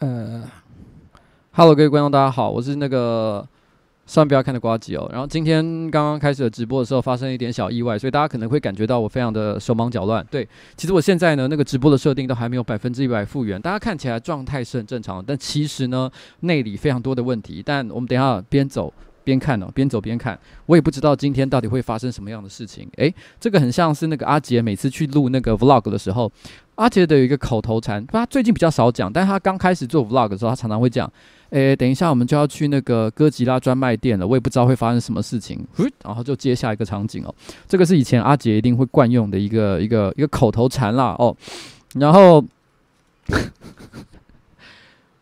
呃，Hello，各位观众，大家好，我是那个上不要看的瓜吉哦。然后今天刚刚开始的直播的时候，发生一点小意外，所以大家可能会感觉到我非常的手忙脚乱。对，其实我现在呢，那个直播的设定都还没有百分之一百复原，大家看起来状态是很正常，但其实呢，内里非常多的问题。但我们等一下边走边看哦，边走边看，我也不知道今天到底会发生什么样的事情。诶，这个很像是那个阿杰每次去录那个 Vlog 的时候。阿杰的有一个口头禅，他最近比较少讲，但他刚开始做 vlog 的时候，他常常会讲，诶，等一下我们就要去那个哥吉拉专卖店了，我也不知道会发生什么事情，然后就接下一个场景哦，这个是以前阿杰一定会惯用的一个一个一个口头禅啦哦，然后，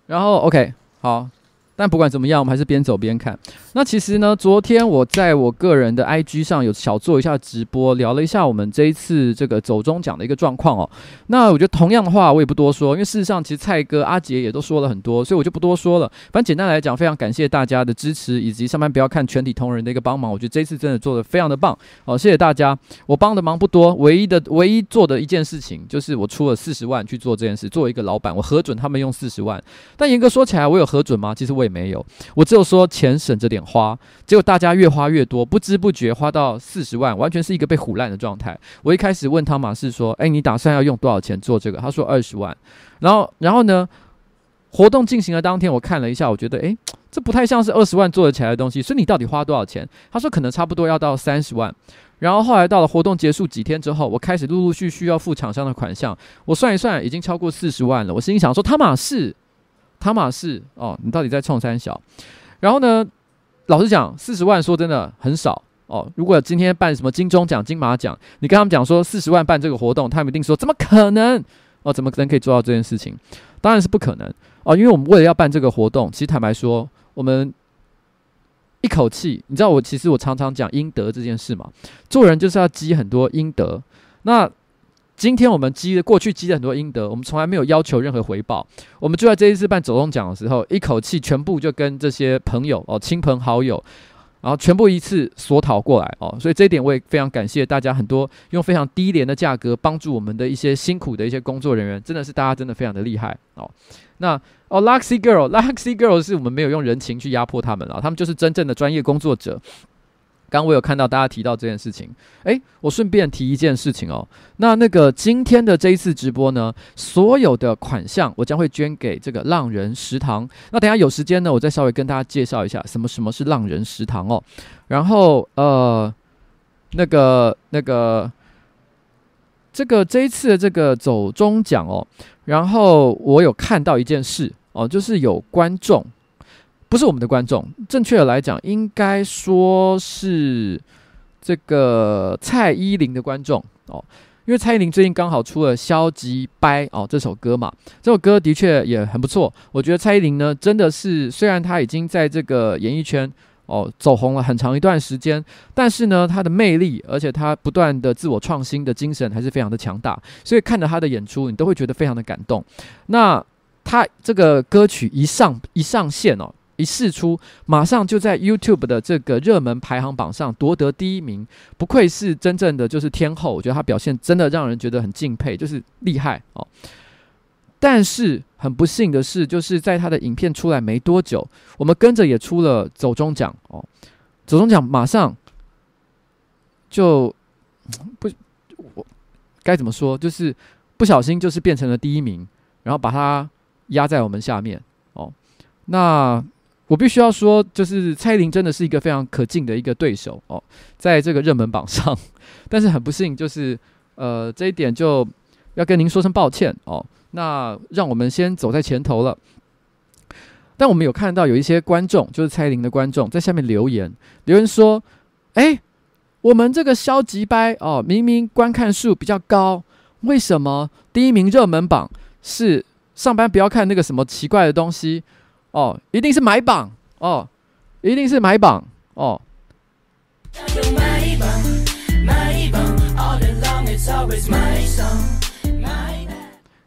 然后 OK 好。但不管怎么样，我们还是边走边看。那其实呢，昨天我在我个人的 IG 上有小做一下直播，聊了一下我们这一次这个走中奖的一个状况哦。那我觉得同样的话，我也不多说，因为事实上其实蔡哥、阿杰也都说了很多，所以我就不多说了。反正简单来讲，非常感谢大家的支持，以及上班不要看全体同仁的一个帮忙。我觉得这一次真的做得非常的棒哦，谢谢大家。我帮的忙不多，唯一的唯一做的一件事情就是我出了四十万去做这件事。作为一个老板，我核准他们用四十万。但严格说起来，我有核准吗？其实我也没有，我只有说钱省着点花，结果大家越花越多，不知不觉花到四十万，完全是一个被唬烂的状态。我一开始问汤马士说：“诶，你打算要用多少钱做这个？”他说二十万。然后，然后呢，活动进行的当天，我看了一下，我觉得诶，这不太像是二十万做得起来的东西。所以你到底花多少钱？他说可能差不多要到三十万。然后后来到了活动结束几天之后，我开始陆陆续续要付厂商的款项，我算一算，已经超过四十万了。我心里想说，汤马士。汤马士哦，你到底在冲三小？然后呢，老实讲，四十万说真的很少哦。如果今天办什么金钟奖、金马奖，你跟他们讲说四十万办这个活动，他们一定说怎么可能？哦，怎么可能可以做到这件事情？当然是不可能哦，因为我们为了要办这个活动，其实坦白说，我们一口气，你知道我其实我常常讲阴德这件事嘛，做人就是要积很多阴德。那今天我们积了过去积了很多阴德，我们从来没有要求任何回报。我们就在这一次办走动奖的时候，一口气全部就跟这些朋友哦、亲朋好友，然后全部一次索讨过来哦，所以这一点我也非常感谢大家，很多用非常低廉的价格帮助我们的一些辛苦的一些工作人员，真的是大家真的非常的厉害哦。那哦，Luxy Girl，Luxy Girl 是我们没有用人情去压迫他们了，他们就是真正的专业工作者。刚我有看到大家提到这件事情，诶，我顺便提一件事情哦。那那个今天的这一次直播呢，所有的款项我将会捐给这个浪人食堂。那等下有时间呢，我再稍微跟大家介绍一下什么什么是浪人食堂哦。然后呃，那个那个这个这一次的这个走中奖哦，然后我有看到一件事哦，就是有观众。不是我们的观众，正确的来讲，应该说是这个蔡依林的观众哦，因为蔡依林最近刚好出了《消极掰》哦这首歌嘛，这首歌的确也很不错。我觉得蔡依林呢，真的是虽然她已经在这个演艺圈哦走红了很长一段时间，但是呢，她的魅力，而且她不断的自我创新的精神还是非常的强大，所以看着她的演出，你都会觉得非常的感动。那她这个歌曲一上一上线哦。一试出，马上就在 YouTube 的这个热门排行榜上夺得第一名，不愧是真正的就是天后。我觉得他表现真的让人觉得很敬佩，就是厉害哦。但是很不幸的是，就是在他的影片出来没多久，我们跟着也出了走中奖哦。走中奖马上就不，我该怎么说？就是不小心就是变成了第一名，然后把他压在我们下面哦。那。我必须要说，就是蔡依林真的是一个非常可敬的一个对手哦，在这个热门榜上，但是很不幸，就是呃这一点就要跟您说声抱歉哦。那让我们先走在前头了。但我们有看到有一些观众，就是蔡依林的观众，在下面留言，留言说：“哎，我们这个消极掰哦，明明观看数比较高，为什么第一名热门榜是上班不要看那个什么奇怪的东西？”哦，一定是买榜哦，一定是买榜哦。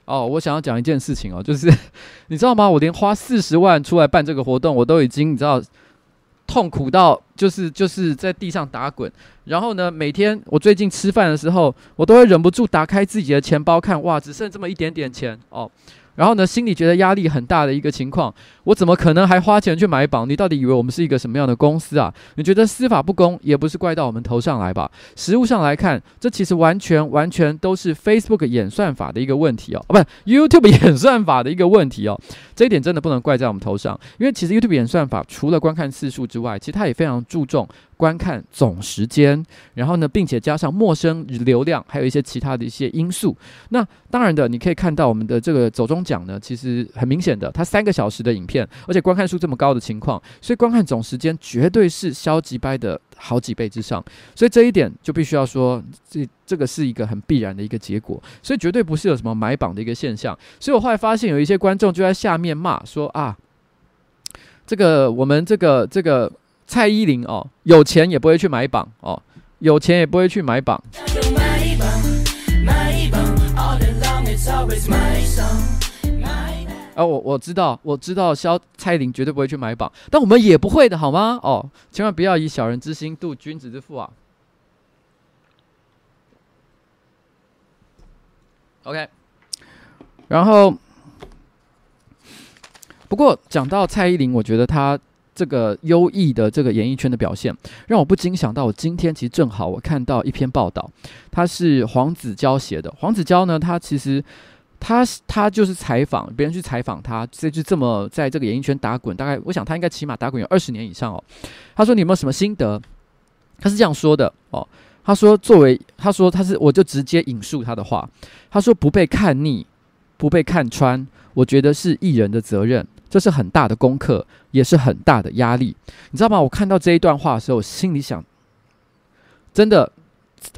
哦，我想要讲一件事情哦，就是 你知道吗？我连花四十万出来办这个活动，我都已经你知道痛苦到就是就是在地上打滚。然后呢，每天我最近吃饭的时候，我都会忍不住打开自己的钱包看，哇，只剩这么一点点钱哦。然后呢，心里觉得压力很大的一个情况，我怎么可能还花钱去买榜？你到底以为我们是一个什么样的公司啊？你觉得司法不公，也不是怪到我们头上来吧？实务上来看，这其实完全完全都是 Facebook 演算法的一个问题哦，哦，不是 YouTube 演算法的一个问题哦。这一点真的不能怪在我们头上，因为其实 YouTube 演算法除了观看次数之外，其实它也非常注重。观看总时间，然后呢，并且加上陌生流量，还有一些其他的一些因素。那当然的，你可以看到我们的这个走中奖呢，其实很明显的，它三个小时的影片，而且观看数这么高的情况，所以观看总时间绝对是消极掰的好几倍之上。所以这一点就必须要说，这这个是一个很必然的一个结果。所以绝对不是有什么买榜的一个现象。所以我后来发现有一些观众就在下面骂说啊，这个我们这个这个。蔡依林哦，有钱也不会去买榜哦，有钱也不会去买榜。啊，我我知道，我知道，萧蔡依林绝对不会去买榜，但我们也不会的好吗？哦，千万不要以小人之心度君子之腹啊。OK，然后，不过讲到蔡依林，我觉得她。这个优异的这个演艺圈的表现，让我不禁想到，我今天其实正好我看到一篇报道，他是黄子佼写的。黄子佼呢，他其实他他就是采访别人去采访他，这就这么在这个演艺圈打滚，大概我想他应该起码打滚有二十年以上哦。他说：“你有没有什么心得？”他是这样说的哦。他说：“作为他说他是，我就直接引述他的话。他说：不被看腻，不被看穿，我觉得是艺人的责任。”这是很大的功课，也是很大的压力，你知道吗？我看到这一段话的时候，我心里想，真的，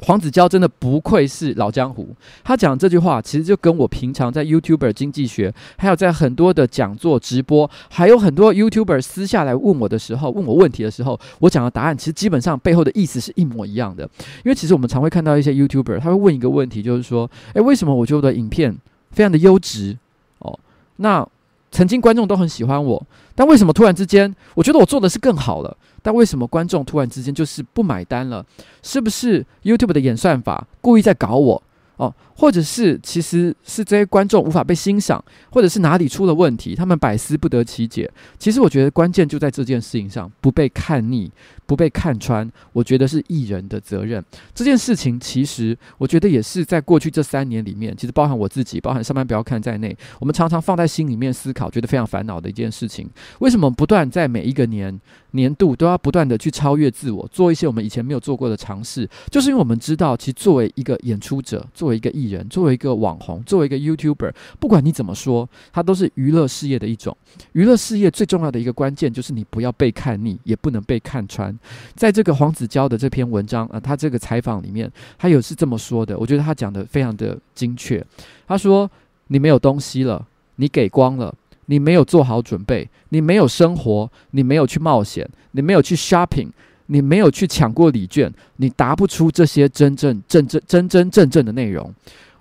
黄子佼真的不愧是老江湖。他讲这句话，其实就跟我平常在 YouTuber 经济学，还有在很多的讲座直播，还有很多 YouTuber 私下来问我的时候，问我问题的时候，我讲的答案，其实基本上背后的意思是一模一样的。因为其实我们常会看到一些 YouTuber，他会问一个问题，就是说，诶，为什么我觉得我的影片非常的优质？哦，那。曾经观众都很喜欢我，但为什么突然之间，我觉得我做的是更好了？但为什么观众突然之间就是不买单了？是不是 YouTube 的演算法故意在搞我？哦，或者是其实是这些观众无法被欣赏，或者是哪里出了问题，他们百思不得其解。其实我觉得关键就在这件事情上，不被看腻，不被看穿。我觉得是艺人的责任。这件事情其实我觉得也是在过去这三年里面，其实包含我自己，包含上班不要看在内，我们常常放在心里面思考，觉得非常烦恼的一件事情。为什么不断在每一个年年度都要不断的去超越自我，做一些我们以前没有做过的尝试？就是因为我们知道，其实作为一个演出者，作为一个艺人，作为一个网红，作为一个 YouTuber，不管你怎么说，它都是娱乐事业的一种。娱乐事业最重要的一个关键就是你不要被看腻，也不能被看穿。在这个黄子佼的这篇文章啊，他这个采访里面，他有是这么说的，我觉得他讲的非常的精确。他说：“你没有东西了，你给光了，你没有做好准备，你没有生活，你没有去冒险，你没有去 shopping。”你没有去抢过礼券，你答不出这些真正、真正、真真正正的内容。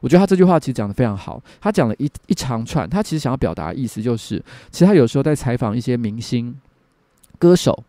我觉得他这句话其实讲得非常好。他讲了一一长串，他其实想要表达的意思就是，其实他有时候在采访一些明星、歌手，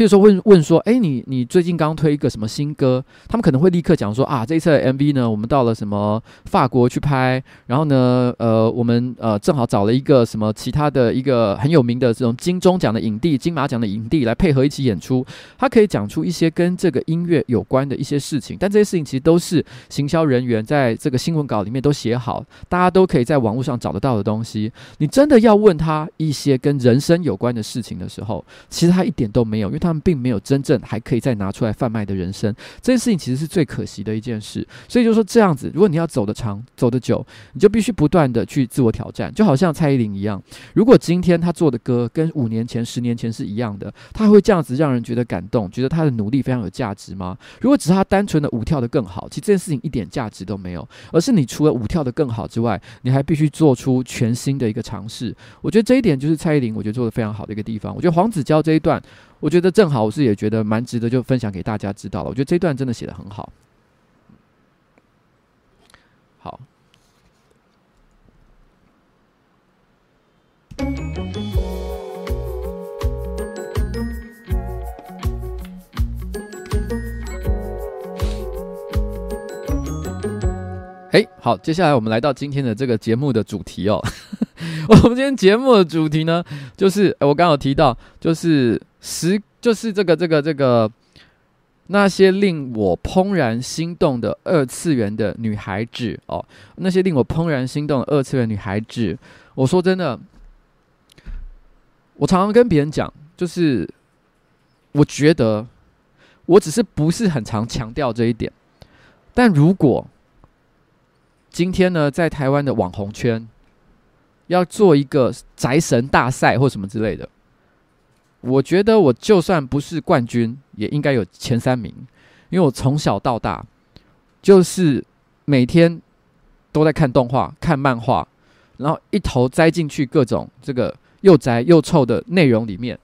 譬如说问问说，哎，你你最近刚推一个什么新歌？他们可能会立刻讲说啊，这一次的 MV 呢，我们到了什么法国去拍，然后呢，呃，我们呃正好找了一个什么其他的一个很有名的这种金钟奖的影帝、金马奖的影帝来配合一起演出。他可以讲出一些跟这个音乐有关的一些事情，但这些事情其实都是行销人员在这个新闻稿里面都写好，大家都可以在网络上找得到的东西。你真的要问他一些跟人生有关的事情的时候，其实他一点都没有，因为他。他们并没有真正还可以再拿出来贩卖的人生，这件事情其实是最可惜的一件事。所以就说这样子，如果你要走得长、走得久，你就必须不断的去自我挑战。就好像蔡依林一样，如果今天她做的歌跟五年前、十年前是一样的，她会这样子让人觉得感动，觉得她的努力非常有价值吗？如果只是她单纯的舞跳得更好，其实这件事情一点价值都没有。而是你除了舞跳得更好之外，你还必须做出全新的一个尝试。我觉得这一点就是蔡依林，我觉得做得非常好的一个地方。我觉得黄子佼这一段。我觉得正好，我是也觉得蛮值得，就分享给大家知道了。我觉得这段真的写的很好。好，嘿，好，接下来我们来到今天的这个节目的主题哦。我们今天节目的主题呢，就是我刚刚有提到，就是十，就是这个这个这个那些令我怦然心动的二次元的女孩子哦，那些令我怦然心动的二次元女孩子。我说真的，我常常跟别人讲，就是我觉得我只是不是很常强调这一点，但如果今天呢，在台湾的网红圈。要做一个宅神大赛或什么之类的，我觉得我就算不是冠军，也应该有前三名，因为我从小到大就是每天都在看动画、看漫画，然后一头栽进去各种这个又宅又臭的内容里面，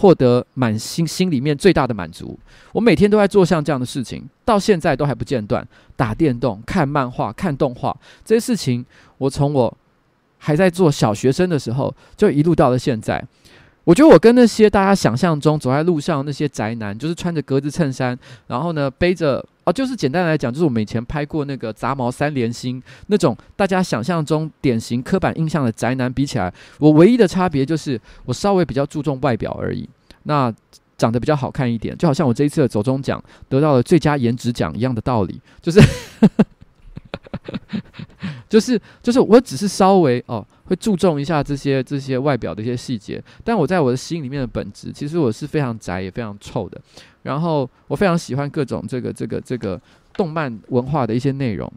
获得满心心里面最大的满足。我每天都在做像这样的事情，到现在都还不间断，打电动、看漫画、看动画这些事情，我从我。还在做小学生的时候，就一路到了现在。我觉得我跟那些大家想象中走在路上那些宅男，就是穿着格子衬衫，然后呢背着就是简单来讲，就是我们以前拍过那个杂毛三连星那种大家想象中典型刻板印象的宅男比起来，我唯一的差别就是我稍微比较注重外表而已。那长得比较好看一点，就好像我这一次的走中奖得到了最佳颜值奖一样的道理，就是。就 是就是，我只是稍微哦，会注重一下这些这些外表的一些细节，但我在我的心里面的本质，其实我是非常宅也非常臭的。然后我非常喜欢各种这个这个这个动漫文化的一些内容。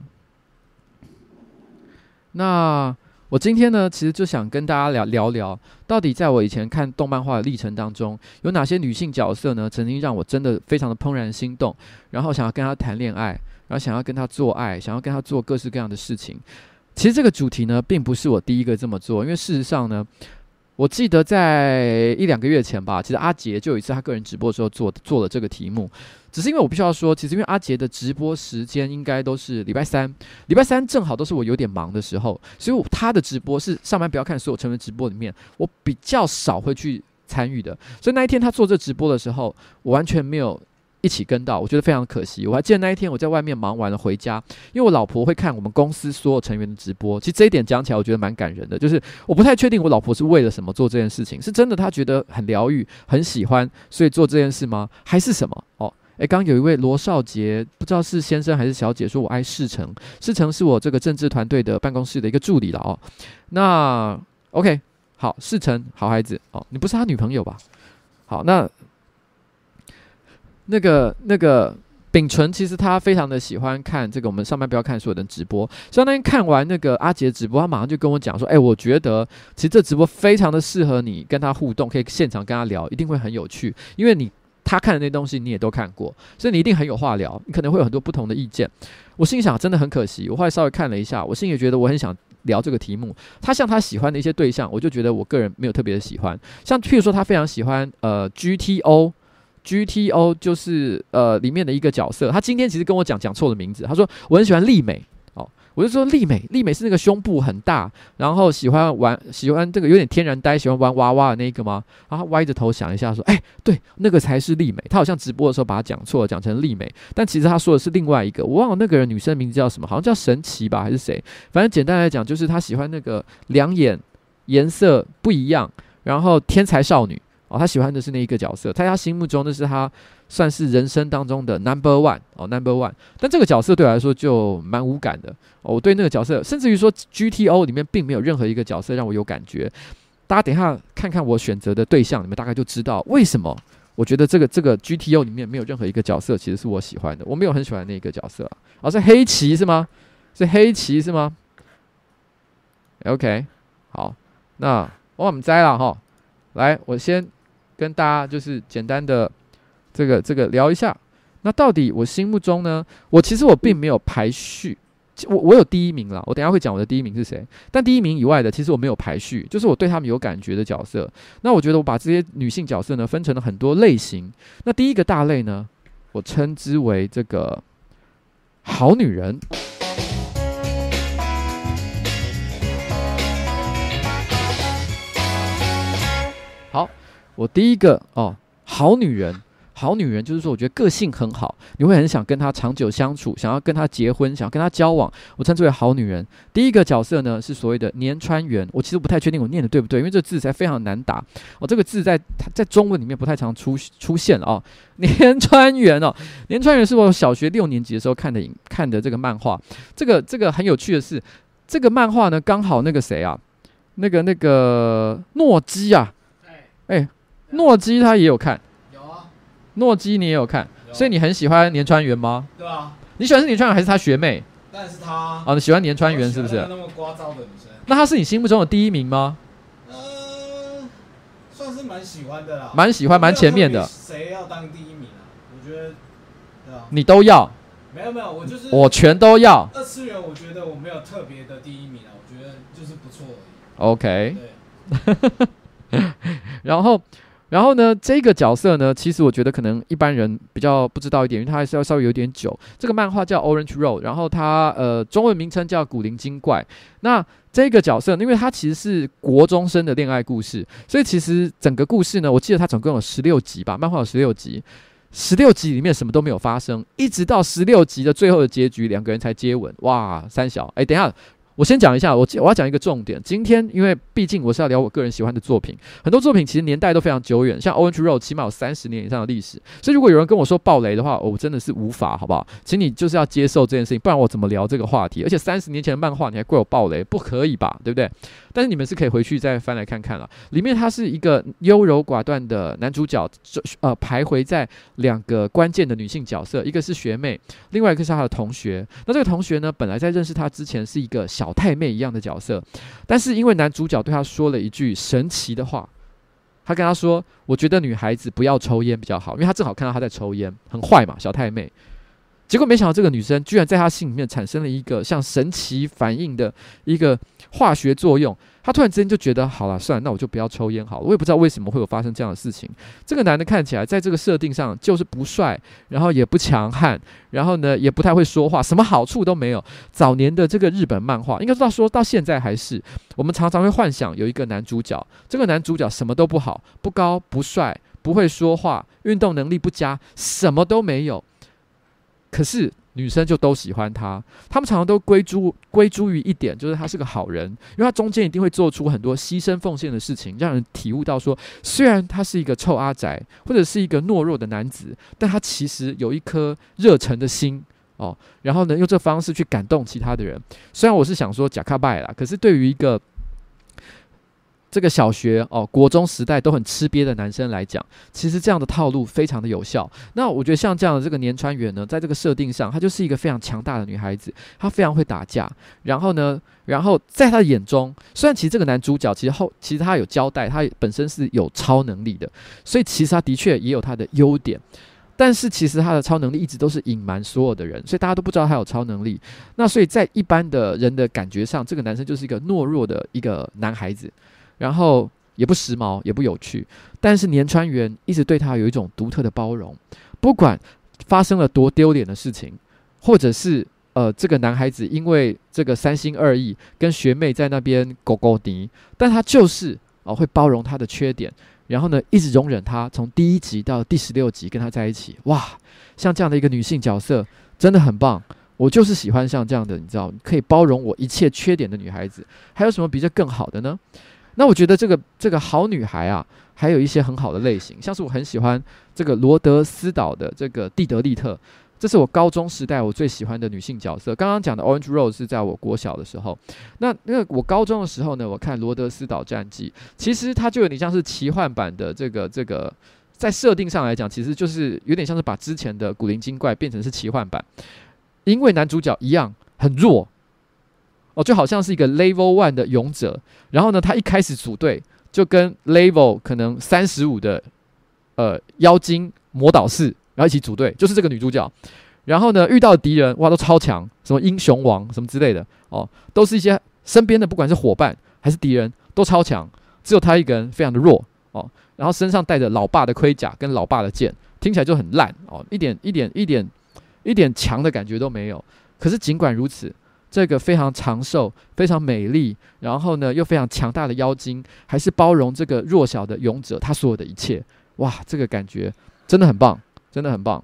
那我今天呢，其实就想跟大家聊聊聊，到底在我以前看动漫画的历程当中，有哪些女性角色呢，曾经让我真的非常的怦然心动，然后想要跟她谈恋爱。然后想要跟她做爱，想要跟她做各式各样的事情。其实这个主题呢，并不是我第一个这么做，因为事实上呢，我记得在一两个月前吧，其实阿杰就有一次他个人直播的时候做做了这个题目，只是因为我必须要说，其实因为阿杰的直播时间应该都是礼拜三，礼拜三正好都是我有点忙的时候，所以他的直播是上班不要看所有成员直播里面，我比较少会去参与的，所以那一天他做这直播的时候，我完全没有。一起跟到，我觉得非常可惜。我还记得那一天我在外面忙完了回家，因为我老婆会看我们公司所有成员的直播。其实这一点讲起来，我觉得蛮感人的。就是我不太确定我老婆是为了什么做这件事情，是真的她觉得很疗愈、很喜欢，所以做这件事吗？还是什么？哦，诶，刚刚有一位罗少杰，不知道是先生还是小姐，说我爱世成，世成是我这个政治团队的办公室的一个助理了哦。那 OK，好，世成，好孩子哦，你不是他女朋友吧？好，那。那个那个秉纯，其实他非常的喜欢看这个我们上班不要看所有的直播。所以那天看完那个阿杰直播，他马上就跟我讲说：“哎，我觉得其实这直播非常的适合你跟他互动，可以现场跟他聊，一定会很有趣。因为你他看的那东西你也都看过，所以你一定很有话聊，你可能会有很多不同的意见。”我心想，真的很可惜。我后来稍微看了一下，我心里觉得我很想聊这个题目。他像他喜欢的一些对象，我就觉得我个人没有特别的喜欢。像譬如说，他非常喜欢呃 GTO。GTO 就是呃里面的一个角色，他今天其实跟我讲讲错了名字，他说我很喜欢丽美，哦，我就说丽美，丽美是那个胸部很大，然后喜欢玩喜欢这个有点天然呆，喜欢玩娃娃的那个吗？然后他歪着头想一下说，哎，对，那个才是丽美，他好像直播的时候把他讲错了，讲成丽美，但其实他说的是另外一个，我忘了那个人女生名字叫什么，好像叫神奇吧还是谁？反正简单来讲就是他喜欢那个两眼颜色不一样，然后天才少女。哦，他喜欢的是那一个角色，在他心目中那是他算是人生当中的 number one 哦，number one。但这个角色对我来说就蛮无感的。哦，我对那个角色，甚至于说 GTO 里面并没有任何一个角色让我有感觉。大家等一下看看我选择的对象，你们大概就知道为什么我觉得这个这个 GTO 里面没有任何一个角色其实是我喜欢的。我没有很喜欢那个角色啊，哦，是黑崎是吗？是黑崎是吗？OK，好，那我们摘了哈，来，我先。跟大家就是简单的这个这个聊一下，那到底我心目中呢？我其实我并没有排序，我我有第一名了，我等下会讲我的第一名是谁。但第一名以外的，其实我没有排序，就是我对他们有感觉的角色。那我觉得我把这些女性角色呢分成了很多类型。那第一个大类呢，我称之为这个好女人。我第一个哦，好女人，好女人就是说，我觉得个性很好，你会很想跟她长久相处，想要跟她结婚，想要跟她交往。我称之为好女人。第一个角色呢是所谓的年川原，我其实不太确定我念的对不对，因为这个字才非常难打。哦，这个字在在中文里面不太常出出现哦。年川原哦，年川原是我小学六年级的时候看的影看的这个漫画。这个这个很有趣的是，这个漫画呢刚好那个谁啊，那个那个诺基啊，哎、欸。诺基他也有看，有啊，诺基你也有看，所以你很喜欢年川缘吗？对啊，你喜欢是年川缘还是他学妹？当然是他啊，你喜欢年川缘是不是？那么聒噪的女生，那他是你心目中的第一名吗？嗯，算是蛮喜欢的啦，蛮喜欢，蛮前面的。谁要当第一名啊？我觉得，对啊，你都要？没有没有，我就是我全都要。二次元我觉得我没有特别的第一名啊，我觉得就是不错而已。OK，对，然后。然后呢，这个角色呢，其实我觉得可能一般人比较不知道一点，因为它还是要稍微有点久。这个漫画叫《Orange Road》，然后它呃中文名称叫《古灵精怪》。那这个角色，因为它其实是国中生的恋爱故事，所以其实整个故事呢，我记得它总共有十六集吧，漫画有十六集，十六集里面什么都没有发生，一直到十六集的最后的结局，两个人才接吻。哇，三小，哎，等一下。我先讲一下，我我要讲一个重点。今天因为毕竟我是要聊我个人喜欢的作品，很多作品其实年代都非常久远，像《Orange Road》起码有三十年以上的历史。所以如果有人跟我说暴雷的话，我真的是无法，好不好？请你就是要接受这件事情，不然我怎么聊这个话题？而且三十年前的漫画你还怪我暴雷，不可以吧？对不对？但是你们是可以回去再翻来看看了。里面他是一个优柔寡断的男主角，呃，徘徊在两个关键的女性角色，一个是学妹，另外一个是他的同学。那这个同学呢，本来在认识他之前是一个小太妹一样的角色，但是因为男主角对他说了一句神奇的话，他跟他说：“我觉得女孩子不要抽烟比较好，因为他正好看到他在抽烟，很坏嘛，小太妹。”结果没想到这个女生居然在他心里面产生了一个像神奇反应的一个化学作用。他突然之间就觉得，好了，算了，那我就不要抽烟好了。我也不知道为什么会有发生这样的事情。这个男的看起来在这个设定上就是不帅，然后也不强悍，然后呢也不太会说话，什么好处都没有。早年的这个日本漫画，应该说说到现在还是，我们常常会幻想有一个男主角，这个男主角什么都不好，不高不帅，不会说话，运动能力不佳，什么都没有。可是。女生就都喜欢他，他们常常都归诸归诸于一点，就是他是个好人，因为他中间一定会做出很多牺牲奉献的事情，让人体悟到说，虽然他是一个臭阿宅或者是一个懦弱的男子，但他其实有一颗热忱的心哦，然后呢，用这方式去感动其他的人。虽然我是想说假卡拜啦，可是对于一个。这个小学哦，国中时代都很吃瘪的男生来讲，其实这样的套路非常的有效。那我觉得像这样的这个年川缘呢，在这个设定上，她就是一个非常强大的女孩子，她非常会打架。然后呢，然后在她眼中，虽然其实这个男主角其实后其实他有交代，他本身是有超能力的，所以其实他的确也有他的优点。但是其实他的超能力一直都是隐瞒所有的人，所以大家都不知道他有超能力。那所以在一般的人的感觉上，这个男生就是一个懦弱的一个男孩子。然后也不时髦，也不有趣，但是年川原一直对他有一种独特的包容，不管发生了多丢脸的事情，或者是呃这个男孩子因为这个三心二意跟学妹在那边勾勾敌，但他就是哦、呃、会包容他的缺点，然后呢一直容忍他，从第一集到第十六集跟他在一起，哇，像这样的一个女性角色真的很棒，我就是喜欢像这样的，你知道可以包容我一切缺点的女孩子，还有什么比这更好的呢？那我觉得这个这个好女孩啊，还有一些很好的类型，像是我很喜欢这个罗德斯岛的这个蒂德利特，这是我高中时代我最喜欢的女性角色。刚刚讲的 Orange Rose 是在我国小的时候，那那个我高中的时候呢，我看罗德斯岛战记，其实它就有点像是奇幻版的这个这个，在设定上来讲，其实就是有点像是把之前的古灵精怪变成是奇幻版，因为男主角一样很弱。哦，就好像是一个 Level One 的勇者，然后呢，他一开始组队就跟 Level 可能三十五的呃妖精魔导士，然后一起组队，就是这个女主角。然后呢，遇到敌人哇都超强，什么英雄王什么之类的哦，都是一些身边的不管是伙伴还是敌人都超强，只有他一个人非常的弱哦。然后身上带着老爸的盔甲跟老爸的剑，听起来就很烂哦，一点一点一点一点强的感觉都没有。可是尽管如此。这个非常长寿、非常美丽，然后呢又非常强大的妖精，还是包容这个弱小的勇者，他所有的一切，哇，这个感觉真的很棒，真的很棒。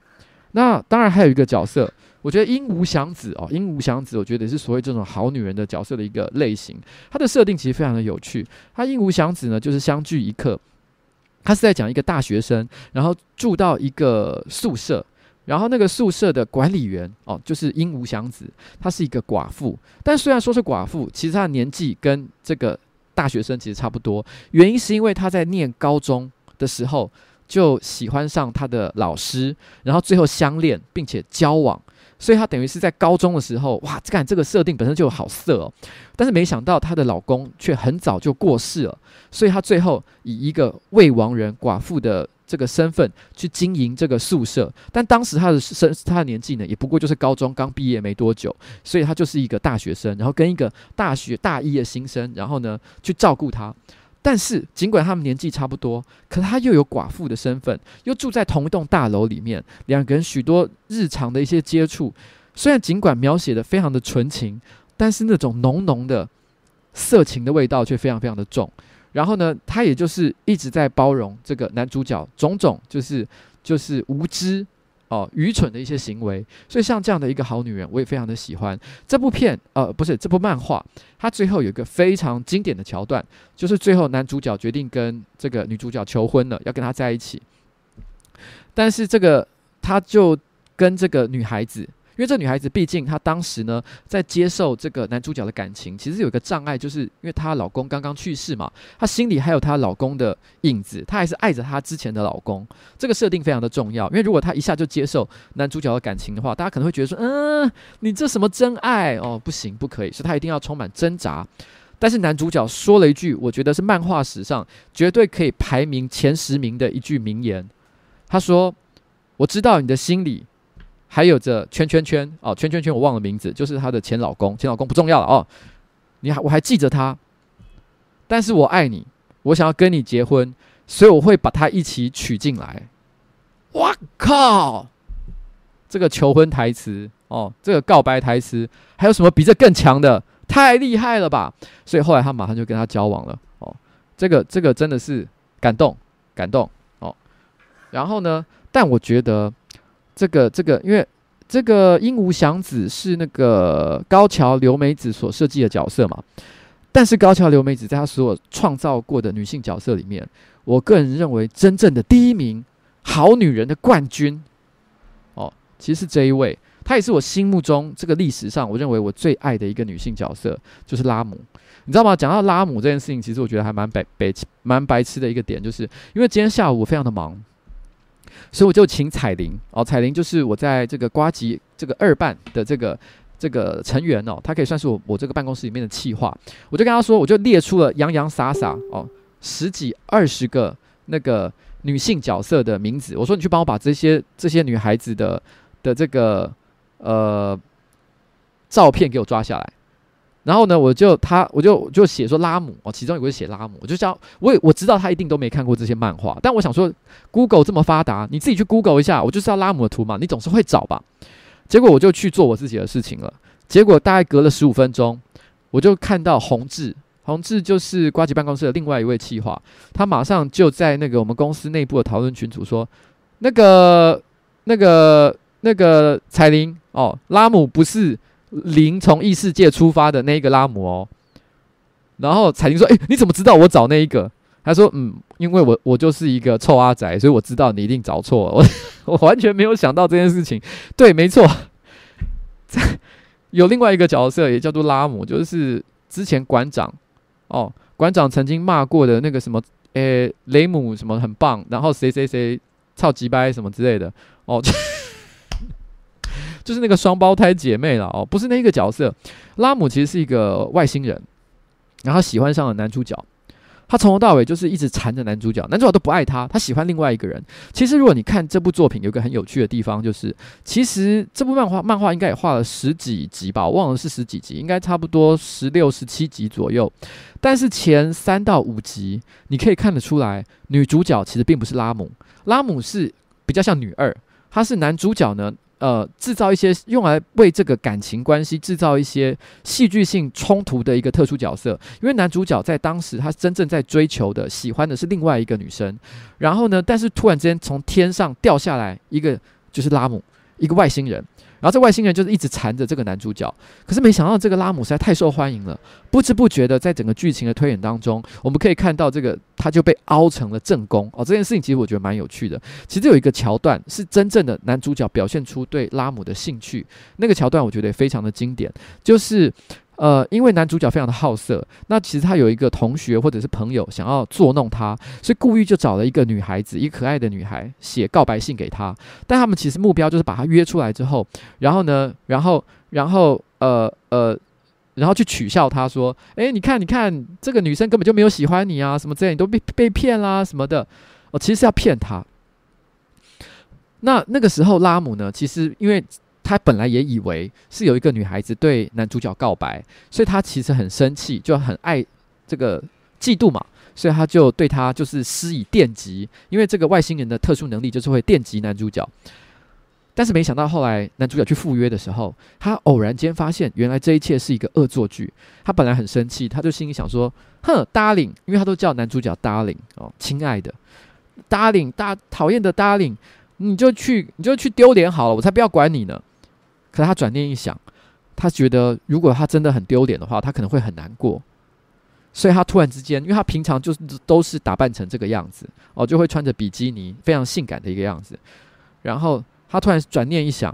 那当然还有一个角色，我觉得樱无祥子哦，樱无祥子，我觉得也是所谓这种好女人的角色的一个类型。她的设定其实非常的有趣。她樱无祥子呢，就是相聚一刻，她是在讲一个大学生，然后住到一个宿舍。然后那个宿舍的管理员哦，就是樱无祥子，她是一个寡妇。但虽然说是寡妇，其实她的年纪跟这个大学生其实差不多。原因是因为她在念高中的时候就喜欢上她的老师，然后最后相恋并且交往。所以她等于是在高中的时候，哇，这个这个设定本身就好色哦。但是没想到她的老公却很早就过世了，所以她最后以一个未亡人寡妇的。这个身份去经营这个宿舍，但当时他的身他的年纪呢，也不过就是高中刚毕业没多久，所以他就是一个大学生，然后跟一个大学大一的新生，然后呢去照顾他。但是尽管他们年纪差不多，可他又有寡妇的身份，又住在同一栋大楼里面，两个人许多日常的一些接触，虽然尽管描写的非常的纯情，但是那种浓浓的色情的味道却非常非常的重。然后呢，他也就是一直在包容这个男主角种种就是就是无知哦、愚蠢的一些行为，所以像这样的一个好女人，我也非常的喜欢。这部片呃不是这部漫画，它最后有一个非常经典的桥段，就是最后男主角决定跟这个女主角求婚了，要跟她在一起，但是这个他就跟这个女孩子。因为这女孩子毕竟她当时呢，在接受这个男主角的感情，其实有一个障碍，就是因为她老公刚刚去世嘛，她心里还有她老公的影子，她还是爱着她之前的老公。这个设定非常的重要，因为如果她一下就接受男主角的感情的话，大家可能会觉得说，嗯，你这什么真爱哦，不行，不可以，所以她一定要充满挣扎。但是男主角说了一句，我觉得是漫画史上绝对可以排名前十名的一句名言，他说：“我知道你的心里。”还有着圈圈圈哦，圈圈圈我忘了名字，就是她的前老公，前老公不重要了哦。你还我还记着他，但是我爱你，我想要跟你结婚，所以我会把他一起娶进来。哇靠！这个求婚台词哦，这个告白台词，还有什么比这更强的？太厉害了吧！所以后来他马上就跟他交往了哦。这个这个真的是感动感动哦。然后呢，但我觉得这个这个，因为这个鹦鹉祥子是那个高桥留美子所设计的角色嘛。但是高桥留美子在她所创造过的女性角色里面，我个人认为真正的第一名好女人的冠军哦。其实是这一位，她也是我心目中这个历史上我认为我最爱的一个女性角色，就是拉姆。你知道吗？讲到拉姆这件事情，其实我觉得还蛮白白蛮白痴的一个点，就是因为今天下午我非常的忙，所以我就请彩玲哦，彩玲就是我在这个瓜吉这个二办的这个这个成员哦，她可以算是我我这个办公室里面的企划，我就跟她说，我就列出了洋洋洒洒哦十几二十个那个女性角色的名字，我说你去帮我把这些这些女孩子的。的这个呃照片给我抓下来，然后呢，我就他我就就写说拉姆哦，其中有个写拉姆，我就想我也我知道他一定都没看过这些漫画，但我想说，Google 这么发达，你自己去 Google 一下，我就知道拉姆的图嘛，你总是会找吧。结果我就去做我自己的事情了，结果大概隔了十五分钟，我就看到宏志，宏志就是瓜吉办公室的另外一位企划，他马上就在那个我们公司内部的讨论群组说，那个那个。那个彩铃哦，拉姆不是零从异世界出发的那一个拉姆哦。然后彩铃说：“诶，你怎么知道我找那一个？”他说：“嗯，因为我我就是一个臭阿宅，所以我知道你一定找错了。我 我完全没有想到这件事情。对，没错，有另外一个角色也叫做拉姆，就是之前馆长哦，馆长曾经骂过的那个什么，诶，雷姆什么很棒，然后谁谁谁超级掰什么之类的哦。”就是那个双胞胎姐妹了哦，不是那个角色。拉姆其实是一个外星人，然后喜欢上了男主角。他从头到尾就是一直缠着男主角，男主角都不爱他，他喜欢另外一个人。其实如果你看这部作品，有个很有趣的地方，就是其实这部漫画漫画应该也画了十几集吧，我忘了是十几集，应该差不多十六、十七集左右。但是前三到五集，你可以看得出来，女主角其实并不是拉姆，拉姆是比较像女二，她是男主角呢。呃，制造一些用来为这个感情关系制造一些戏剧性冲突的一个特殊角色，因为男主角在当时他真正在追求的、喜欢的是另外一个女生，然后呢，但是突然之间从天上掉下来一个就是拉姆，一个外星人。然后这外星人就是一直缠着这个男主角，可是没想到这个拉姆实在太受欢迎了，不知不觉的在整个剧情的推演当中，我们可以看到这个他就被凹成了正宫哦。这件事情其实我觉得蛮有趣的。其实有一个桥段是真正的男主角表现出对拉姆的兴趣，那个桥段我觉得也非常的经典，就是。呃，因为男主角非常的好色，那其实他有一个同学或者是朋友想要作弄他，所以故意就找了一个女孩子，一个可爱的女孩写告白信给他。但他们其实目标就是把他约出来之后，然后呢，然后，然后，呃，呃，然后去取笑他说：“诶，你看，你看，这个女生根本就没有喜欢你啊，什么之类，你都被被骗啦什么的。”哦，其实是要骗他。那那个时候拉姆呢，其实因为。他本来也以为是有一个女孩子对男主角告白，所以他其实很生气，就很爱这个嫉妒嘛，所以他就对他就是施以电击，因为这个外星人的特殊能力就是会电击男主角。但是没想到后来男主角去赴约的时候，他偶然间发现原来这一切是一个恶作剧。他本来很生气，他就心里想说：“哼，Darling，因为他都叫男主角 Darling 哦，亲爱的，Darling，大讨厌的 Darling，你就去你就去丢脸好了，我才不要管你呢。”可是他转念一想，他觉得如果他真的很丢脸的话，他可能会很难过。所以他突然之间，因为他平常就是都是打扮成这个样子哦，就会穿着比基尼，非常性感的一个样子。然后他突然转念一想，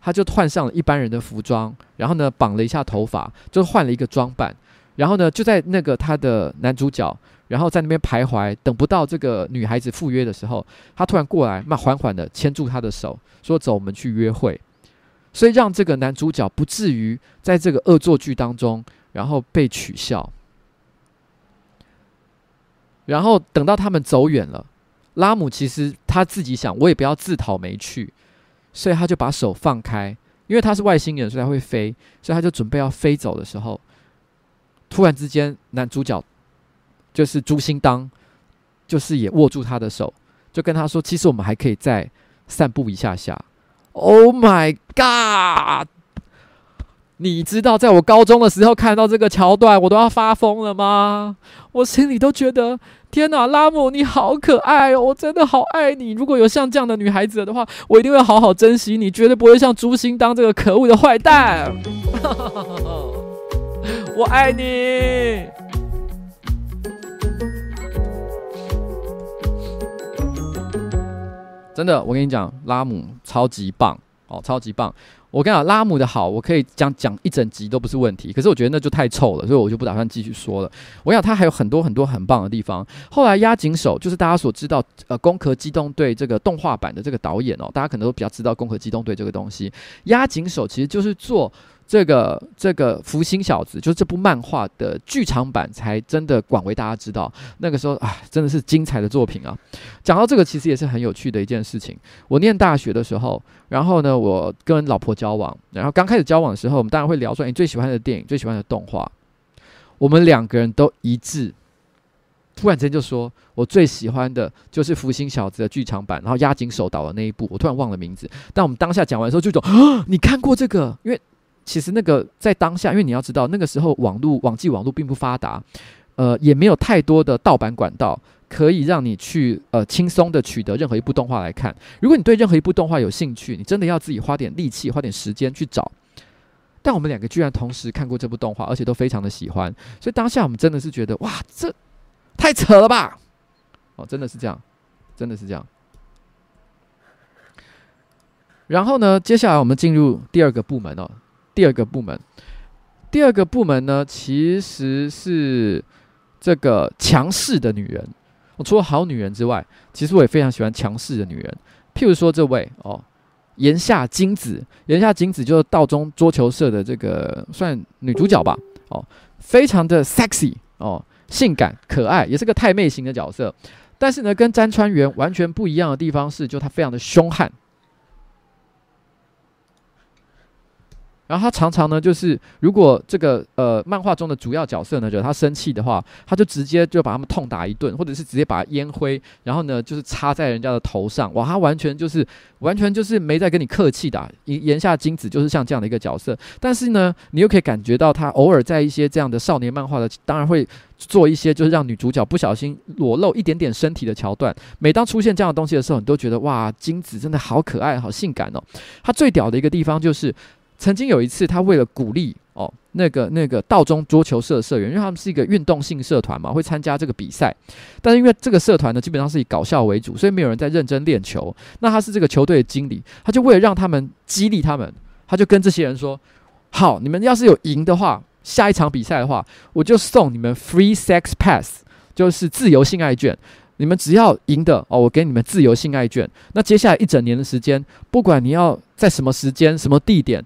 他就换上了一般人的服装，然后呢绑了一下头发，就换了一个装扮。然后呢就在那个他的男主角，然后在那边徘徊，等不到这个女孩子赴约的时候，他突然过来，那缓缓的牵住她的手，说：“走，我们去约会。”所以让这个男主角不至于在这个恶作剧当中，然后被取笑。然后等到他们走远了，拉姆其实他自己想，我也不要自讨没趣，所以他就把手放开，因为他是外星人，所以他会飞，所以他就准备要飞走的时候，突然之间男主角就是朱星当，就是也握住他的手，就跟他说：“其实我们还可以再散步一下下。” Oh my god！你知道，在我高中的时候看到这个桥段，我都要发疯了吗？我心里都觉得，天哪，拉姆你好可爱哦，我真的好爱你。如果有像这样的女孩子的话，我一定会好好珍惜你，绝对不会像朱星当这个可恶的坏蛋。我爱你。真的，我跟你讲，拉姆超级棒哦，超级棒。我跟你讲，拉姆的好，我可以讲讲一整集都不是问题。可是我觉得那就太臭了，所以我就不打算继续说了。我想他还有很多很多很棒的地方。后来押井守就是大家所知道，呃，《攻壳机动队》这个动画版的这个导演哦，大家可能都比较知道《攻壳机动队》这个东西。押井守其实就是做。这个这个福星小子，就是这部漫画的剧场版，才真的广为大家知道。那个时候啊，真的是精彩的作品啊！讲到这个，其实也是很有趣的一件事情。我念大学的时候，然后呢，我跟老婆交往，然后刚开始交往的时候，我们当然会聊说，你最喜欢的电影、最喜欢的动画。我们两个人都一致，突然间就说，我最喜欢的就是福星小子的剧场版，然后押井守导的那一部，我突然忘了名字。但我们当下讲完的时候，就说啊，你看过这个？因为其实那个在当下，因为你要知道，那个时候网络、网际网络并不发达，呃，也没有太多的盗版管道可以让你去呃轻松的取得任何一部动画来看。如果你对任何一部动画有兴趣，你真的要自己花点力气、花点时间去找。但我们两个居然同时看过这部动画，而且都非常的喜欢，所以当下我们真的是觉得哇，这太扯了吧！哦，真的是这样，真的是这样。然后呢，接下来我们进入第二个部门哦。第二个部门，第二个部门呢，其实是这个强势的女人。我除了好女人之外，其实我也非常喜欢强势的女人。譬如说这位哦，岩下金子，岩下金子就是道中桌球社的这个算女主角吧。哦，非常的 sexy 哦，性感可爱，也是个太妹型的角色。但是呢，跟詹川原完全不一样的地方是，就她非常的凶悍。然后他常常呢，就是如果这个呃漫画中的主要角色呢，惹他生气的话，他就直接就把他们痛打一顿，或者是直接把烟灰，然后呢就是插在人家的头上。哇，他完全就是完全就是没在跟你客气的。言下晶子就是像这样的一个角色，但是呢，你又可以感觉到他偶尔在一些这样的少年漫画的，当然会做一些就是让女主角不小心裸露一点点身体的桥段。每当出现这样的东西的时候，你都觉得哇，晶子真的好可爱，好性感哦。他最屌的一个地方就是。曾经有一次，他为了鼓励哦，那个那个道中桌球社社员，因为他们是一个运动性社团嘛，会参加这个比赛。但是因为这个社团呢，基本上是以搞笑为主，所以没有人在认真练球。那他是这个球队的经理，他就为了让他们激励他们，他就跟这些人说：“好，你们要是有赢的话，下一场比赛的话，我就送你们 free sex pass，就是自由性爱券。你们只要赢的哦，我给你们自由性爱券。那接下来一整年的时间，不管你要在什么时间、什么地点。”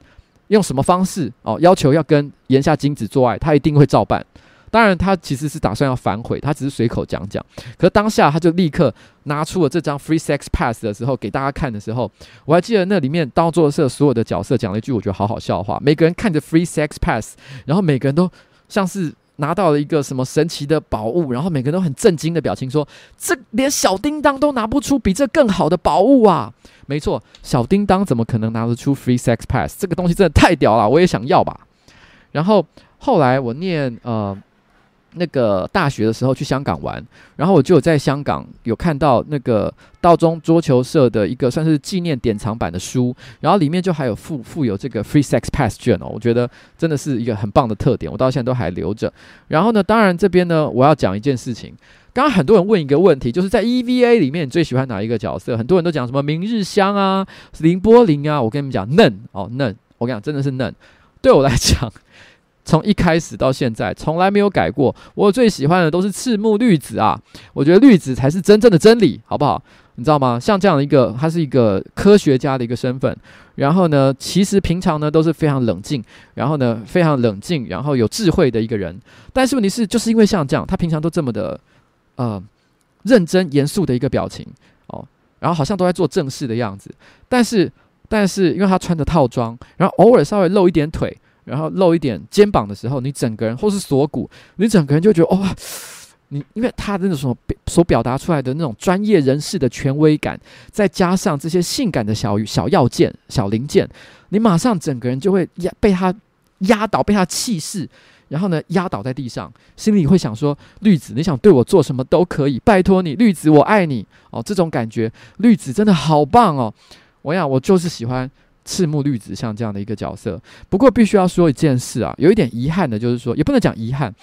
用什么方式哦？要求要跟岩下金子做爱，他一定会照办。当然，他其实是打算要反悔，他只是随口讲讲。可是当下他就立刻拿出了这张 free sex pass 的时候，给大家看的时候，我还记得那里面稻作社所有的角色讲了一句我觉得好好笑话。每个人看着 free sex pass，然后每个人都像是拿到了一个什么神奇的宝物，然后每个人都很震惊的表情说：“这连小叮当都拿不出比这更好的宝物啊！”没错，小叮当怎么可能拿得出 free sex pass？这个东西真的太屌了，我也想要吧。然后后来我念呃那个大学的时候去香港玩，然后我就有在香港有看到那个道中桌球社的一个算是纪念典藏版的书，然后里面就还有附附有这个 free sex pass 卷哦，我觉得真的是一个很棒的特点，我到现在都还留着。然后呢，当然这边呢，我要讲一件事情。刚刚很多人问一个问题，就是在 EVA 里面你最喜欢哪一个角色？很多人都讲什么明日香啊、綾波丽啊。我跟你们讲嫩哦嫩，我跟你讲真的是嫩。对我来讲，从一开始到现在从来没有改过。我最喜欢的都是赤木绿子啊，我觉得绿子才是真正的真理，好不好？你知道吗？像这样的一个，他是一个科学家的一个身份，然后呢，其实平常呢都是非常冷静，然后呢非常冷静，然后有智慧的一个人。但是问题是，就是因为像这样，他平常都这么的。呃，认真严肃的一个表情哦，然后好像都在做正事的样子，但是但是因为他穿着套装，然后偶尔稍微露一点腿，然后露一点肩膀的时候，你整个人或是锁骨，你整个人就觉得、哦，你因为他的那种所表达出来的那种专业人士的权威感，再加上这些性感的小小要件、小零件，你马上整个人就会压被他压倒，被他气势。然后呢，压倒在地上，心里会想说：“绿子，你想对我做什么都可以，拜托你，绿子，我爱你哦。”这种感觉，绿子真的好棒哦！我想，我就是喜欢赤木绿子像这样的一个角色。不过，必须要说一件事啊，有一点遗憾的，就是说，也不能讲遗憾，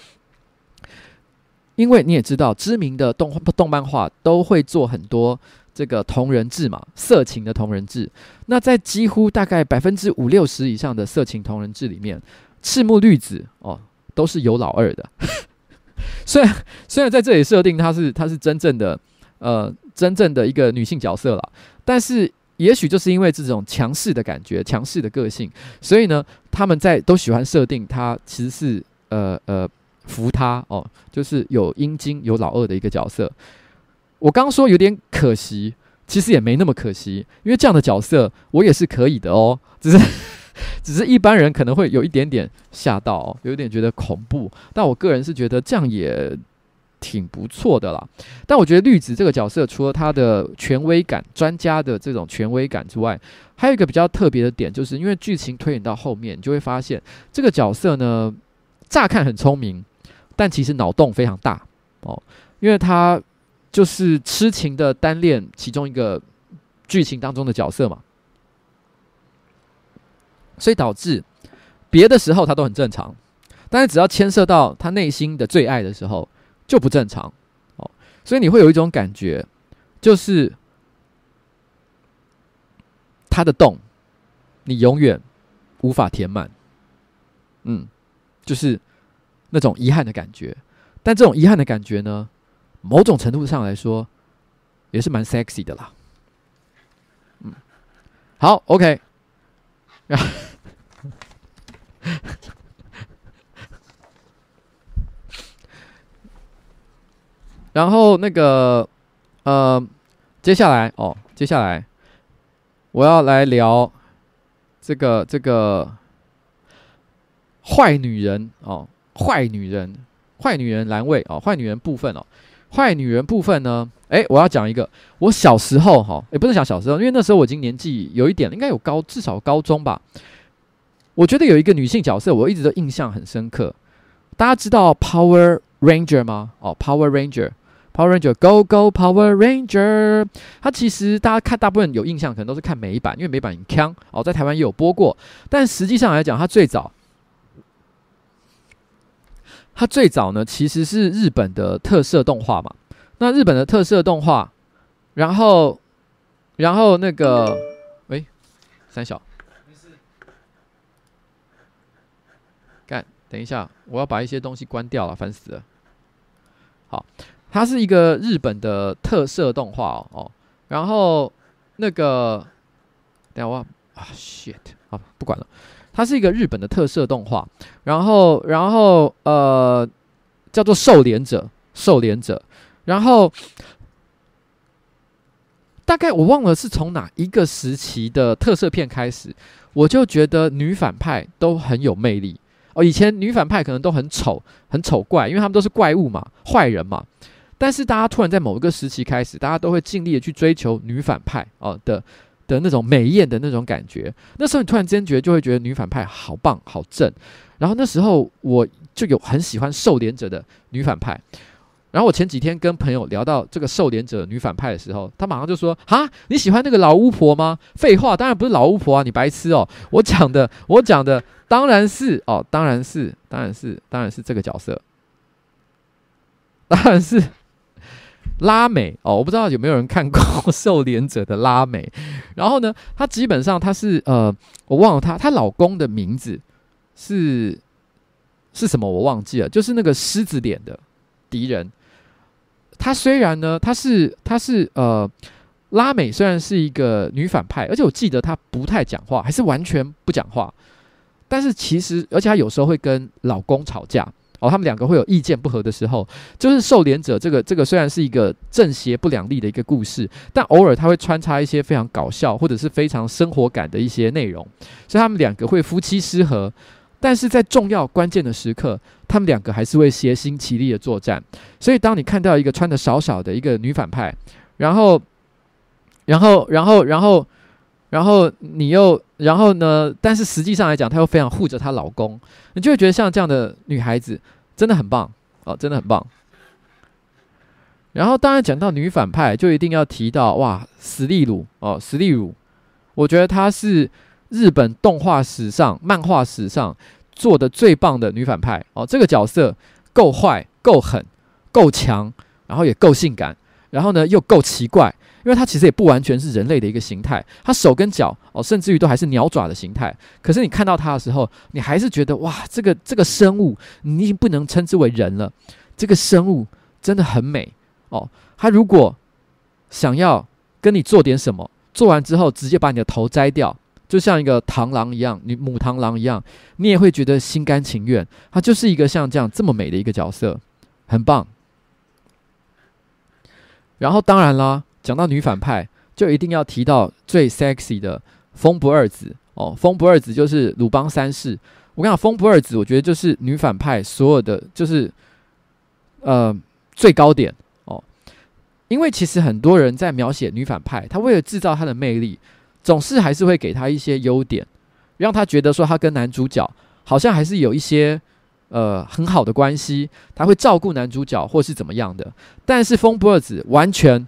因为你也知道，知名的动画动漫画都会做很多这个同人志嘛，色情的同人志。那在几乎大概百分之五六十以上的色情同人志里面，赤木绿子哦。都是有老二的，虽然虽然在这里设定她是她是真正的呃真正的一个女性角色了，但是也许就是因为这种强势的感觉、强势的个性，所以呢，他们在都喜欢设定他其实是呃呃扶他哦，就是有阴茎有老二的一个角色。我刚说有点可惜，其实也没那么可惜，因为这样的角色我也是可以的哦，只是。只是一般人可能会有一点点吓到哦，有一点觉得恐怖，但我个人是觉得这样也挺不错的啦。但我觉得绿子这个角色，除了他的权威感、专家的这种权威感之外，还有一个比较特别的点，就是因为剧情推演到后面，你就会发现这个角色呢，乍看很聪明，但其实脑洞非常大哦，因为他就是痴情的单恋其中一个剧情当中的角色嘛。所以导致别的时候他都很正常，但是只要牵涉到他内心的最爱的时候就不正常哦。所以你会有一种感觉，就是他的洞你永远无法填满，嗯，就是那种遗憾的感觉。但这种遗憾的感觉呢，某种程度上来说也是蛮 sexy 的啦。嗯，好，OK。然后那个，呃，接下来哦，接下来我要来聊这个这个坏女人哦，坏女人，坏女人栏位哦，坏女人部分哦，坏女人部分呢，诶，我要讲一个，我小时候哈，也不是讲小时候，因为那时候我已经年纪有一点，应该有高，至少高中吧。我觉得有一个女性角色，我一直都印象很深刻。大家知道 Power Ranger 吗？哦，Power Ranger Power Ranger，Go Go Power Ranger。它其实大家看，大部分有印象，可能都是看美版，因为美版很强哦，在台湾也有播过。但实际上来讲，它最早，它最早呢，其实是日本的特色动画嘛。那日本的特色动画，然后，然后那个，喂，三小。干等一下，我要把一些东西关掉了，烦死了。好，它是一个日本的特色动画哦，然后那个，等下我啊，shit，好，不管了，它是一个日本的特色动画，然后，然后呃，叫做《狩猎者》，狩猎者，然后大概我忘了是从哪一个时期的特色片开始，我就觉得女反派都很有魅力。哦，以前女反派可能都很丑、很丑怪，因为他们都是怪物嘛、坏人嘛。但是大家突然在某一个时期开始，大家都会尽力的去追求女反派哦的的那种美艳的那种感觉。那时候你突然间觉得，就会觉得女反派好棒、好正。然后那时候我就有很喜欢瘦脸者的女反派。然后我前几天跟朋友聊到这个瘦脸者女反派的时候，他马上就说：“哈，你喜欢那个老巫婆吗？”废话，当然不是老巫婆啊，你白痴哦！我讲的，我讲的。当然是哦，当然是，当然是，当然是这个角色，当然是拉美哦。我不知道有没有人看过 《狩猎者》的拉美。然后呢，她基本上她是呃，我忘了她她老公的名字是是什么，我忘记了。就是那个狮子脸的敌人。她虽然呢，她是她是呃，拉美虽然是一个女反派，而且我记得她不太讲话，还是完全不讲话。但是其实，而且她有时候会跟老公吵架哦，他们两个会有意见不合的时候，就是受连者这个这个虽然是一个正邪不两立的一个故事，但偶尔他会穿插一些非常搞笑或者是非常生活感的一些内容，所以他们两个会夫妻失和，但是在重要关键的时刻，他们两个还是会协心齐力的作战。所以当你看到一个穿的少少的一个女反派，然后，然后，然后，然后。然后你又，然后呢？但是实际上来讲，她又非常护着她老公，你就会觉得像这样的女孩子真的很棒哦，真的很棒。然后当然讲到女反派，就一定要提到哇，史丽鲁哦，史丽鲁，我觉得她是日本动画史上、漫画史上做的最棒的女反派哦。这个角色够坏、够狠、够强，然后也够性感，然后呢又够奇怪。因为它其实也不完全是人类的一个形态，它手跟脚哦，甚至于都还是鸟爪的形态。可是你看到它的时候，你还是觉得哇，这个这个生物你已经不能称之为人了。这个生物真的很美哦。它如果想要跟你做点什么，做完之后直接把你的头摘掉，就像一个螳螂一样，你母螳螂一样，你也会觉得心甘情愿。它就是一个像这样这么美的一个角色，很棒。然后当然啦。讲到女反派，就一定要提到最 sexy 的风不二子哦。风不二子就是鲁邦三世。我跟你讲，风不二子，我觉得就是女反派所有的就是呃最高点哦。因为其实很多人在描写女反派，他为了制造她的魅力，总是还是会给她一些优点，让她觉得说她跟男主角好像还是有一些呃很好的关系，他会照顾男主角或是怎么样的。但是风不二子完全。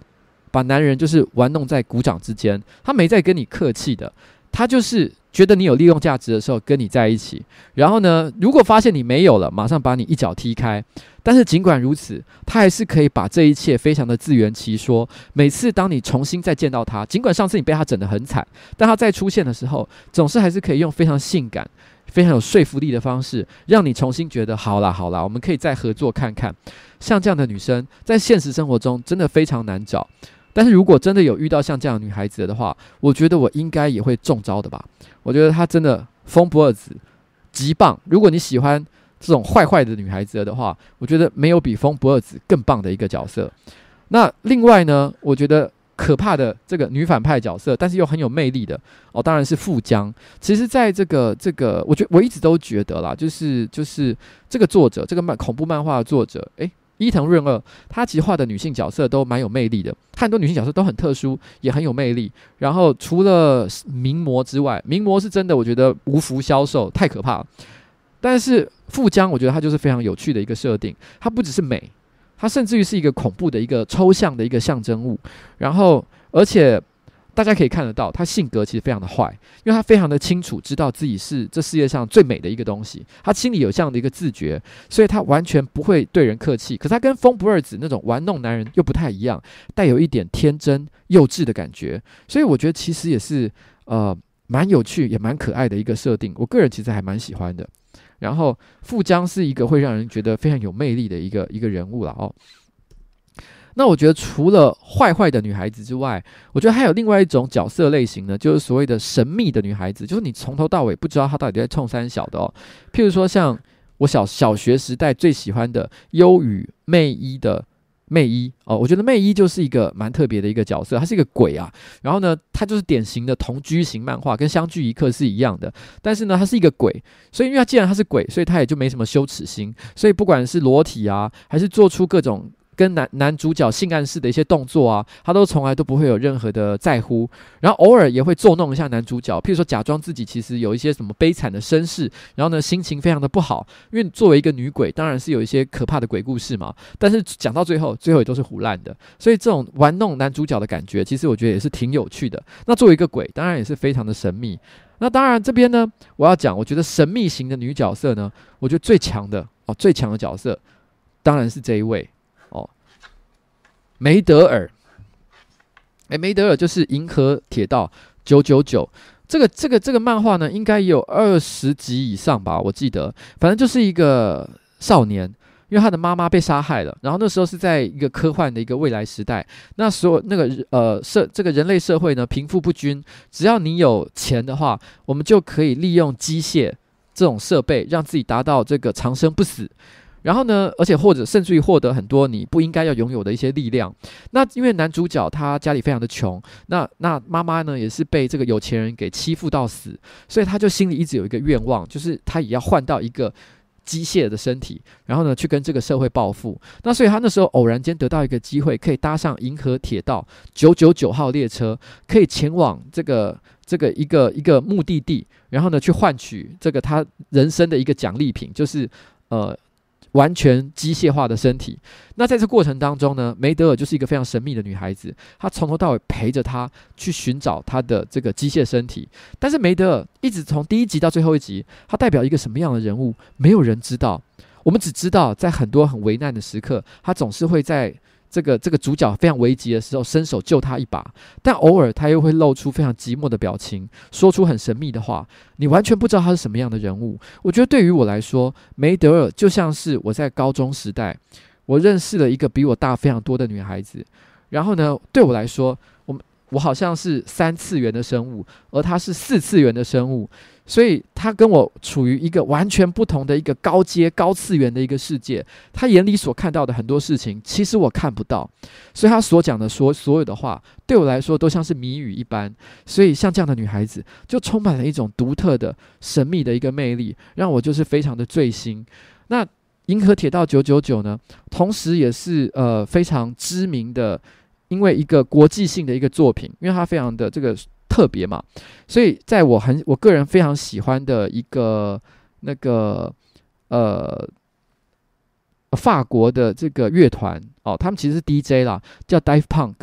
把男人就是玩弄在股掌之间，他没在跟你客气的，他就是觉得你有利用价值的时候跟你在一起，然后呢，如果发现你没有了，马上把你一脚踢开。但是尽管如此，他还是可以把这一切非常的自圆其说。每次当你重新再见到他，尽管上次你被他整得很惨，但他再出现的时候，总是还是可以用非常性感、非常有说服力的方式，让你重新觉得好啦好啦，我们可以再合作看看。像这样的女生，在现实生活中真的非常难找。但是如果真的有遇到像这样的女孩子的话，我觉得我应该也会中招的吧。我觉得她真的风不二子，极棒。如果你喜欢这种坏坏的女孩子的话，我觉得没有比风不二子更棒的一个角色。那另外呢，我觉得可怕的这个女反派角色，但是又很有魅力的哦，当然是富江。其实，在这个这个，我觉我一直都觉得啦，就是就是这个作者，这个漫恐怖漫画的作者，诶。伊藤润二，他其实画的女性角色都蛮有魅力的，很多女性角色都很特殊，也很有魅力。然后除了名模之外，名模是真的，我觉得无福消受，太可怕了。但是富江，我觉得他就是非常有趣的一个设定，它不只是美，它甚至于是一个恐怖的一个抽象的一个象征物。然后，而且。大家可以看得到，他性格其实非常的坏，因为他非常的清楚知道自己是这世界上最美的一个东西，他心里有这样的一个自觉，所以他完全不会对人客气。可是他跟风不二子那种玩弄男人又不太一样，带有一点天真幼稚的感觉，所以我觉得其实也是呃蛮有趣也蛮可爱的一个设定，我个人其实还蛮喜欢的。然后富江是一个会让人觉得非常有魅力的一个一个人物了哦。那我觉得除了坏坏的女孩子之外，我觉得还有另外一种角色类型呢，就是所谓的神秘的女孩子，就是你从头到尾不知道她到底在冲三小的哦。譬如说像我小小学时代最喜欢的优羽魅衣的魅衣哦，我觉得魅衣就是一个蛮特别的一个角色，她是一个鬼啊。然后呢，她就是典型的同居型漫画，跟相聚一刻是一样的。但是呢，她是一个鬼，所以因为她既然她是鬼，所以她也就没什么羞耻心，所以不管是裸体啊，还是做出各种。跟男男主角性暗示的一些动作啊，他都从来都不会有任何的在乎，然后偶尔也会作弄一下男主角，譬如说假装自己其实有一些什么悲惨的身世，然后呢心情非常的不好，因为作为一个女鬼，当然是有一些可怕的鬼故事嘛。但是讲到最后，最后也都是胡烂的，所以这种玩弄男主角的感觉，其实我觉得也是挺有趣的。那作为一个鬼，当然也是非常的神秘。那当然这边呢，我要讲，我觉得神秘型的女角色呢，我觉得最强的哦，最强的角色当然是这一位。梅德尔，诶，梅德尔就是《银河铁道九九九》这个这个这个漫画呢，应该有二十集以上吧，我记得。反正就是一个少年，因为他的妈妈被杀害了，然后那时候是在一个科幻的一个未来时代，那时候那个呃社这个人类社会呢贫富不均，只要你有钱的话，我们就可以利用机械这种设备让自己达到这个长生不死。然后呢，而且或者甚至于获得很多你不应该要拥有的一些力量。那因为男主角他家里非常的穷，那那妈妈呢也是被这个有钱人给欺负到死，所以他就心里一直有一个愿望，就是他也要换到一个机械的身体，然后呢去跟这个社会报复。那所以他那时候偶然间得到一个机会，可以搭上银河铁道九九九号列车，可以前往这个这个一个一个目的地，然后呢去换取这个他人生的一个奖励品，就是呃。完全机械化的身体。那在这过程当中呢，梅德尔就是一个非常神秘的女孩子，她从头到尾陪着她去寻找她的这个机械身体。但是梅德尔一直从第一集到最后一集，她代表一个什么样的人物，没有人知道。我们只知道，在很多很危难的时刻，她总是会在。这个这个主角非常危急的时候，伸手救他一把，但偶尔他又会露出非常寂寞的表情，说出很神秘的话，你完全不知道他是什么样的人物。我觉得对于我来说，梅德尔就像是我在高中时代，我认识了一个比我大非常多的女孩子，然后呢，对我来说，我好像是三次元的生物，而她是四次元的生物。所以他跟我处于一个完全不同的一个高阶、高次元的一个世界。他眼里所看到的很多事情，其实我看不到。所以他所讲的所所有的话，对我来说都像是谜语一般。所以像这样的女孩子，就充满了一种独特的、神秘的一个魅力，让我就是非常的醉心。那《银河铁道九九九》呢，同时也是呃非常知名的，因为一个国际性的一个作品，因为它非常的这个。特别嘛，所以在我很我个人非常喜欢的一个那个呃法国的这个乐团哦，他们其实是 DJ 啦，叫 Dive Punk，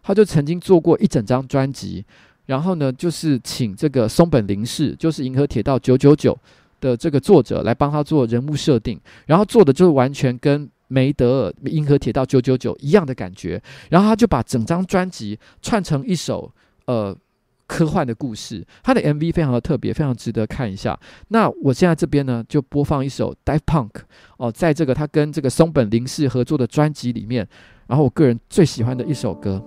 他就曾经做过一整张专辑，然后呢就是请这个松本零士，就是《银河铁道九九九》的这个作者来帮他做人物设定，然后做的就是完全跟梅德尔《银河铁道九九九》一样的感觉，然后他就把整张专辑串成一首呃。科幻的故事，他的 MV 非常的特别，非常值得看一下。那我现在这边呢，就播放一首 Dive Punk 哦，在这个他跟这个松本零士合作的专辑里面，然后我个人最喜欢的一首歌。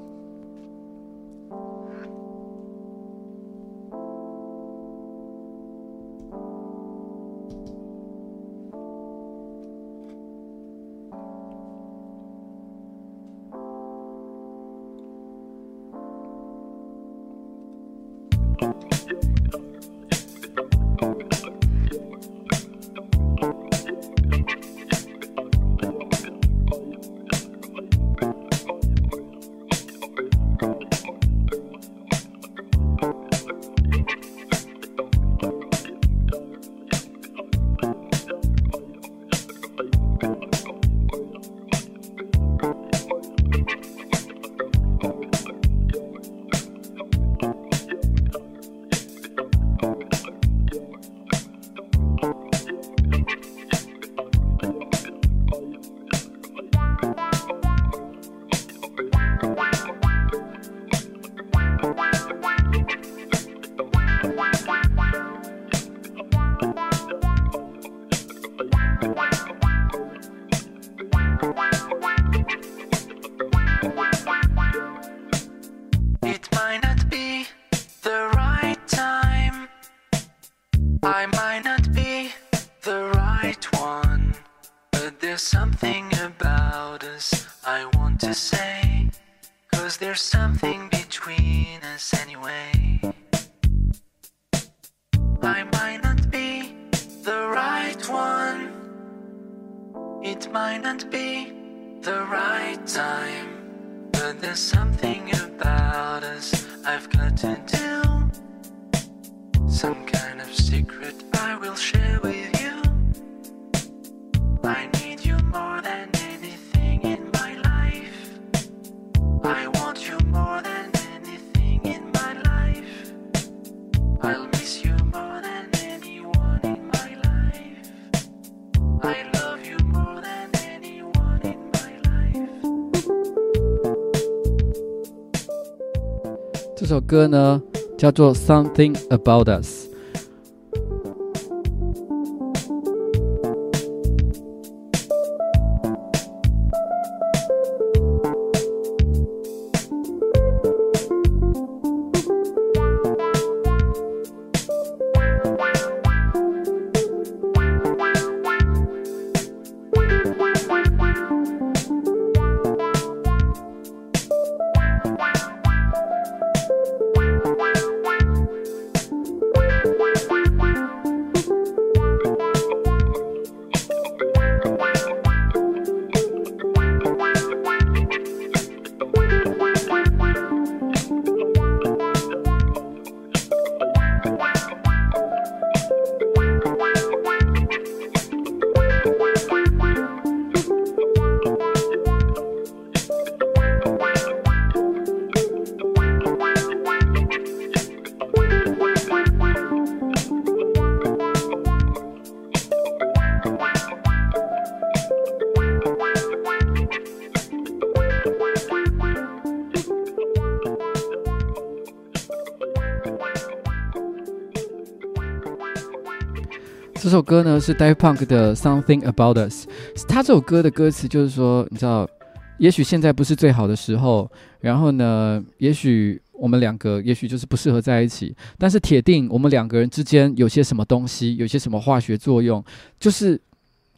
歌呢，叫做《Something About Us》。 》。是 Dave Punk 的 Something About Us。他这首歌的歌词就是说，你知道，也许现在不是最好的时候，然后呢，也许我们两个也许就是不适合在一起，但是铁定我们两个人之间有些什么东西，有些什么化学作用，就是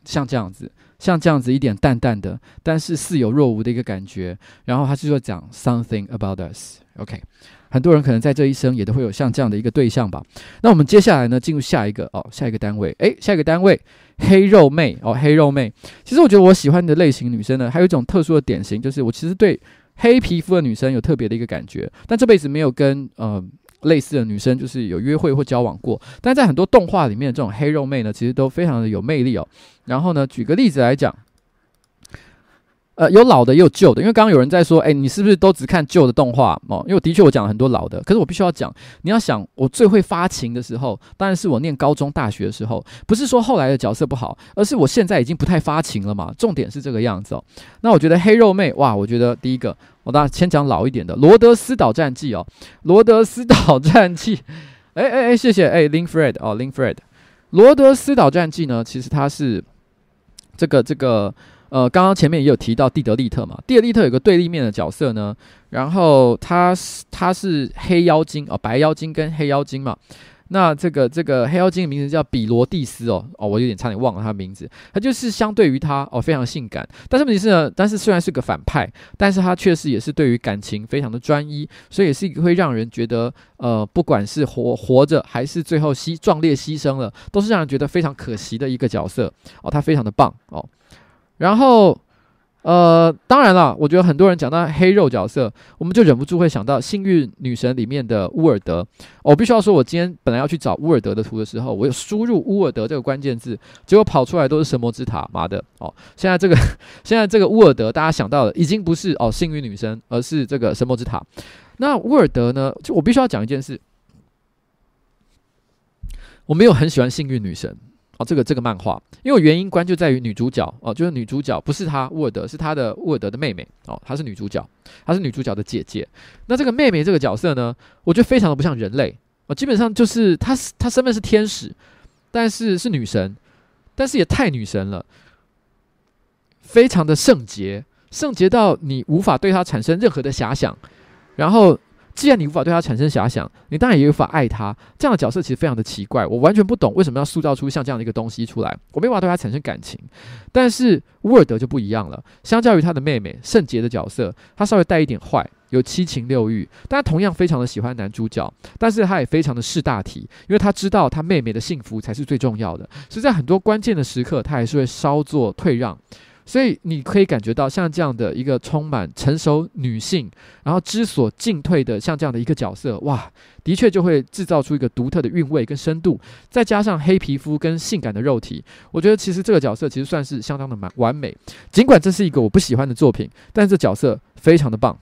像这样子，像这样子一点淡淡的，但是似有若无的一个感觉。然后他就说讲 Something About Us。OK。很多人可能在这一生也都会有像这样的一个对象吧。那我们接下来呢，进入下一个哦，下一个单位，诶，下一个单位，黑肉妹哦，黑肉妹。其实我觉得我喜欢的类型女生呢，还有一种特殊的典型，就是我其实对黑皮肤的女生有特别的一个感觉，但这辈子没有跟呃类似的女生就是有约会或交往过。但在很多动画里面，这种黑肉妹呢，其实都非常的有魅力哦。然后呢，举个例子来讲。呃，有老的也有旧的，因为刚刚有人在说，哎，你是不是都只看旧的动画哦？因为的确我讲了很多老的，可是我必须要讲，你要想我最会发情的时候，当然是我念高中、大学的时候，不是说后来的角色不好，而是我现在已经不太发情了嘛。重点是这个样子哦。那我觉得黑肉妹哇，我觉得第一个，我当然先讲老一点的《罗德斯岛战记》哦，《罗德斯岛战记》，哎哎哎，谢谢哎，Lin Fred 哦，Lin Fred，《罗德斯岛战记》呢，其实它是这个这个。呃，刚刚前面也有提到蒂德利特嘛，蒂德利特有个对立面的角色呢，然后他是他是黑妖精哦，白妖精跟黑妖精嘛，那这个这个黑妖精的名字叫比罗蒂斯哦，哦，我有点差点忘了他的名字，他就是相对于他哦非常性感，但是问题是呢，但是虽然是个反派，但是他确实也是对于感情非常的专一，所以也是一个会让人觉得呃，不管是活活着还是最后牺壮烈牺牲了，都是让人觉得非常可惜的一个角色。哦，他非常的棒哦。然后，呃，当然了，我觉得很多人讲到黑肉角色，我们就忍不住会想到《幸运女神》里面的乌尔德。我必须要说，我今天本来要去找乌尔德的图的时候，我有输入乌尔德这个关键字，结果跑出来都是神魔之塔，妈的！哦，现在这个 现在这个乌尔德，大家想到的已经不是哦幸运女神，而是这个神魔之塔。那乌尔德呢？就我必须要讲一件事，我没有很喜欢幸运女神。这个这个漫画，因为原因关就在于女主角哦，就是女主角不是她沃尔德，是她的沃尔德的妹妹哦，她是女主角，她是女主角的姐姐。那这个妹妹这个角色呢，我觉得非常的不像人类哦，基本上就是她她身份是天使，但是是女神，但是也太女神了，非常的圣洁，圣洁到你无法对她产生任何的遐想，然后。既然你无法对他产生遐想，你当然也无法爱他。这样的角色其实非常的奇怪，我完全不懂为什么要塑造出像这样的一个东西出来。我没办法对他产生感情，但是乌尔德就不一样了。相较于他的妹妹圣洁的角色，他稍微带一点坏，有七情六欲，但他同样非常的喜欢男主角，但是他也非常的识大体，因为他知道他妹妹的幸福才是最重要的，所以在很多关键的时刻，他还是会稍作退让。所以你可以感觉到，像这样的一个充满成熟女性，然后知所进退的，像这样的一个角色，哇，的确就会制造出一个独特的韵味跟深度。再加上黑皮肤跟性感的肉体，我觉得其实这个角色其实算是相当的蛮完美。尽管这是一个我不喜欢的作品，但这角色非常的棒。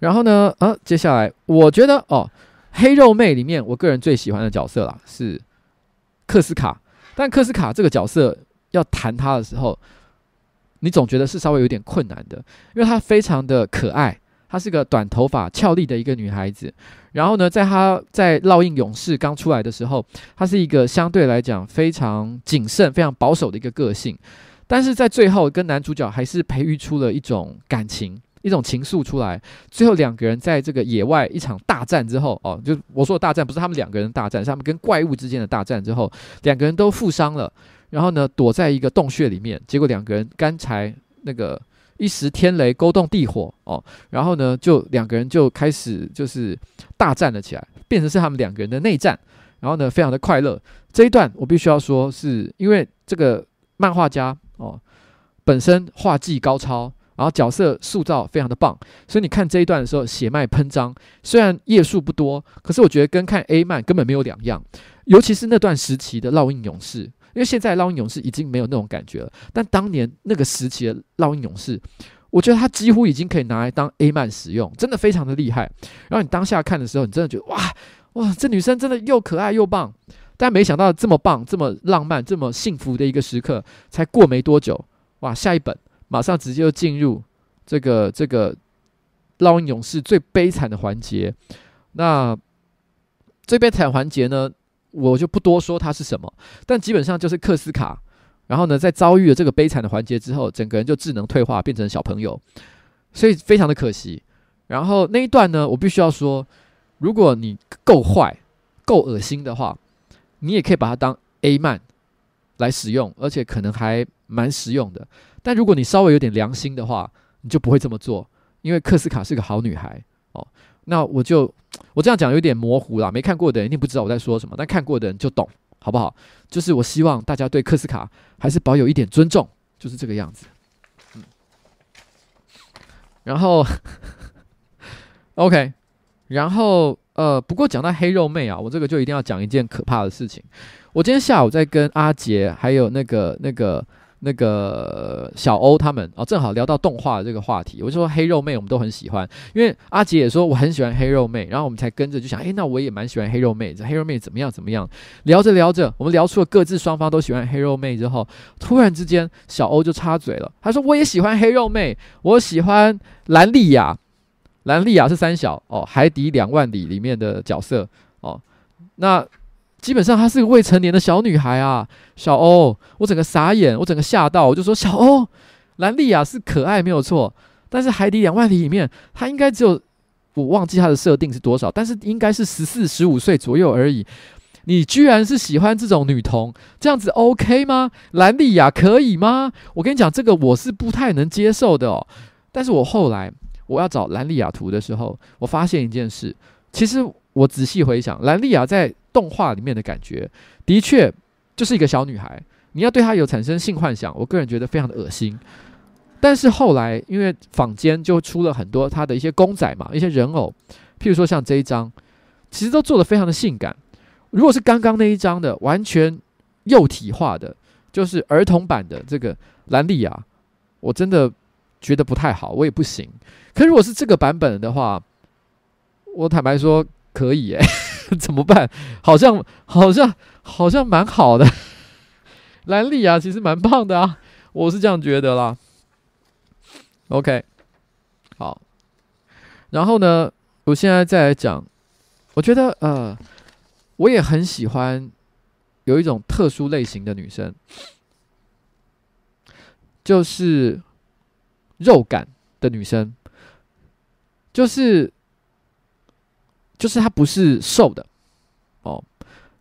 然后呢，啊，接下来我觉得哦，黑肉妹里面，我个人最喜欢的角色啦是克斯卡，但克斯卡这个角色。要谈她的时候，你总觉得是稍微有点困难的，因为她非常的可爱，她是个短头发俏丽的一个女孩子。然后呢，在她在烙印勇士刚出来的时候，她是一个相对来讲非常谨慎、非常保守的一个个性。但是在最后，跟男主角还是培育出了一种感情、一种情愫出来。最后两个人在这个野外一场大战之后，哦，就我说的大战不是他们两个人大战，是他们跟怪物之间的大战之后，两个人都负伤了。然后呢，躲在一个洞穴里面，结果两个人刚才那个一时天雷勾动地火哦，然后呢，就两个人就开始就是大战了起来，变成是他们两个人的内战，然后呢，非常的快乐。这一段我必须要说是因为这个漫画家哦本身画技高超，然后角色塑造非常的棒，所以你看这一段的时候血脉喷张，虽然页数不多，可是我觉得跟看 A 漫根本没有两样，尤其是那段时期的烙印勇士。因为现在烙印勇士已经没有那种感觉了，但当年那个时期的烙印勇士，我觉得他几乎已经可以拿来当 A 漫使用，真的非常的厉害。然后你当下看的时候，你真的觉得哇哇，这女生真的又可爱又棒。但没想到这么棒、这么浪漫、这么幸福的一个时刻，才过没多久，哇，下一本马上直接就进入这个这个烙印勇士最悲惨的环节。那最悲惨环节呢？我就不多说它是什么，但基本上就是克斯卡，然后呢，在遭遇了这个悲惨的环节之后，整个人就智能退化，变成小朋友，所以非常的可惜。然后那一段呢，我必须要说，如果你够坏、够恶心的话，你也可以把它当 A 漫来使用，而且可能还蛮实用的。但如果你稍微有点良心的话，你就不会这么做，因为克斯卡是个好女孩哦。那我就我这样讲有点模糊啦，没看过的人一定不知道我在说什么，但看过的人就懂，好不好？就是我希望大家对克斯卡还是保有一点尊重，就是这个样子。嗯，然后。OK，然后呃，不过讲到黑肉妹啊，我这个就一定要讲一件可怕的事情。我今天下午在跟阿杰还有那个那个那个小欧他们哦，正好聊到动画的这个话题。我就说黑肉妹我们都很喜欢，因为阿杰也说我很喜欢黑肉妹，然后我们才跟着就想，诶，那我也蛮喜欢黑肉妹。这黑肉妹怎么样怎么样？聊着聊着，我们聊出了各自双方都喜欢黑肉妹之后，突然之间小欧就插嘴了，他说我也喜欢黑肉妹，我喜欢兰莉亚。兰莉亚是三小哦，《海底两万里》里面的角色哦。那基本上她是个未成年的小女孩啊。小欧，我整个傻眼，我整个吓到，我就说小欧，兰莉亚是可爱没有错，但是《海底两万里》里面她应该只有我忘记她的设定是多少，但是应该是十四十五岁左右而已。你居然是喜欢这种女童，这样子 OK 吗？兰莉亚可以吗？我跟你讲，这个我是不太能接受的哦。但是我后来。我要找兰莉亚图的时候，我发现一件事。其实我仔细回想，兰莉亚在动画里面的感觉，的确就是一个小女孩。你要对她有产生性幻想，我个人觉得非常的恶心。但是后来，因为坊间就出了很多她的一些公仔嘛，一些人偶，譬如说像这一张，其实都做得非常的性感。如果是刚刚那一张的，完全幼体化的，就是儿童版的这个兰莉亚，我真的觉得不太好，我也不行。可如果是这个版本的话，我坦白说可以哎，怎么办？好像好像好像蛮好的，兰莉亚其实蛮棒的啊，我是这样觉得啦。OK，好，然后呢，我现在再来讲，我觉得呃，我也很喜欢有一种特殊类型的女生，就是肉感的女生。就是，就是她不是瘦的，哦，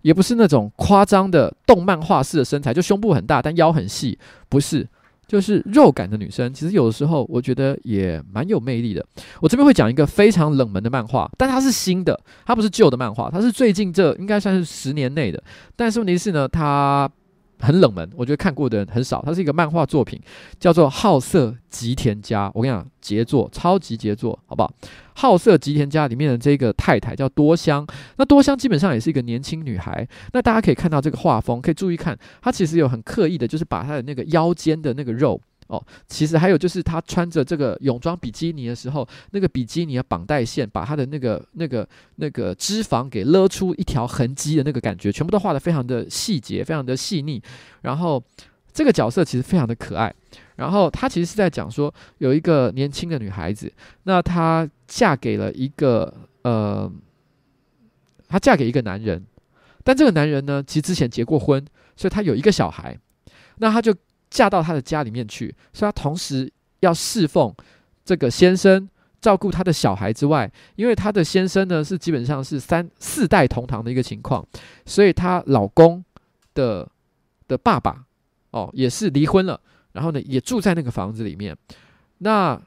也不是那种夸张的动漫画式的身材，就胸部很大但腰很细，不是，就是肉感的女生。其实有的时候我觉得也蛮有魅力的。我这边会讲一个非常冷门的漫画，但它是新的，它不是旧的漫画，它是最近这应该算是十年内的。但是问题是呢，它。很冷门，我觉得看过的人很少。它是一个漫画作品，叫做《好色吉田家》。我跟你讲，杰作，超级杰作，好不好？《好色吉田家》里面的这个太太叫多香，那多香基本上也是一个年轻女孩。那大家可以看到这个画风，可以注意看，她其实有很刻意的，就是把她的那个腰间的那个肉。哦，其实还有就是他穿着这个泳装比基尼的时候，那个比基尼的绑带线把他的那个、那个、那个脂肪给勒出一条痕迹的那个感觉，全部都画的非常的细节，非常的细腻。然后这个角色其实非常的可爱。然后他其实是在讲说，有一个年轻的女孩子，那她嫁给了一个呃，她嫁给一个男人，但这个男人呢，其实之前结过婚，所以他有一个小孩，那他就。嫁到他的家里面去，所以他同时要侍奉这个先生，照顾他的小孩之外，因为他的先生呢是基本上是三四代同堂的一个情况，所以她老公的的爸爸哦也是离婚了，然后呢也住在那个房子里面，那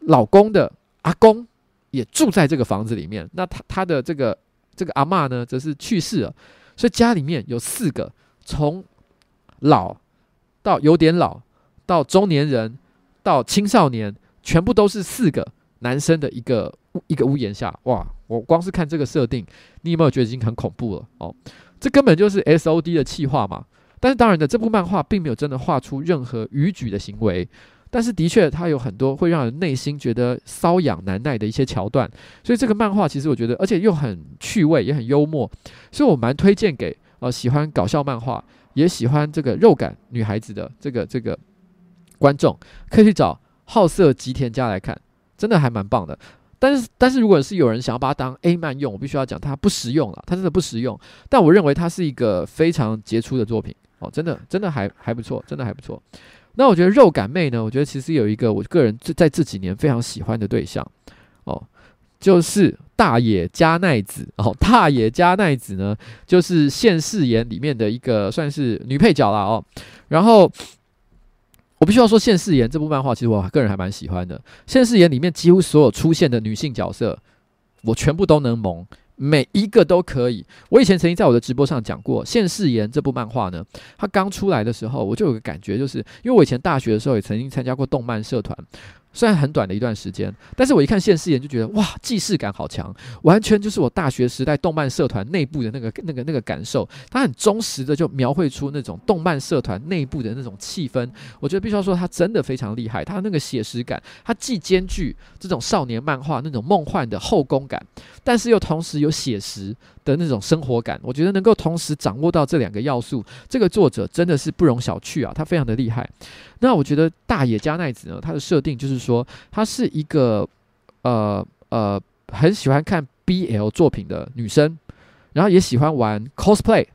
老公的阿公也住在这个房子里面，那他他的这个这个阿嬷呢则是去世了，所以家里面有四个从老。到有点老，到中年人，到青少年，全部都是四个男生的一个一个屋檐下。哇！我光是看这个设定，你有没有觉得已经很恐怖了？哦，这根本就是 S O D 的企划嘛。但是当然的，这部漫画并没有真的画出任何逾矩的行为，但是的确它有很多会让人内心觉得瘙痒难耐的一些桥段。所以这个漫画其实我觉得，而且又很趣味，也很幽默，所以我蛮推荐给呃喜欢搞笑漫画。也喜欢这个肉感女孩子的这个这个观众，可以去找好色吉田家来看，真的还蛮棒的。但是，但是如果是有人想要把它当 A 漫用，我必须要讲它不实用了，它真的不实用。但我认为它是一个非常杰出的作品哦，真的，真的还还不错，真的还不错。那我觉得肉感妹呢，我觉得其实有一个我个人在这几年非常喜欢的对象哦，就是大野加奈子哦。大野加奈子呢，就是现世言里面的一个算是女配角啦哦。然后。我必须要说，《现世言》这部漫画，其实我个人还蛮喜欢的。《现世言》里面几乎所有出现的女性角色，我全部都能萌，每一个都可以。我以前曾经在我的直播上讲过，《现世言》这部漫画呢，它刚出来的时候，我就有个感觉，就是因为我以前大学的时候也曾经参加过动漫社团。虽然很短的一段时间，但是我一看现世言就觉得哇，既视感好强，完全就是我大学时代动漫社团内部的那个、那个、那个感受。它很忠实的就描绘出那种动漫社团内部的那种气氛。我觉得必须要说，它真的非常厉害。它那个写实感，它既兼具这种少年漫画那种梦幻的后宫感，但是又同时有写实的那种生活感。我觉得能够同时掌握到这两个要素，这个作者真的是不容小觑啊，他非常的厉害。那我觉得大野加奈子呢，他的设定就是说，她是一个呃呃很喜欢看 BL 作品的女生，然后也喜欢玩 cosplay。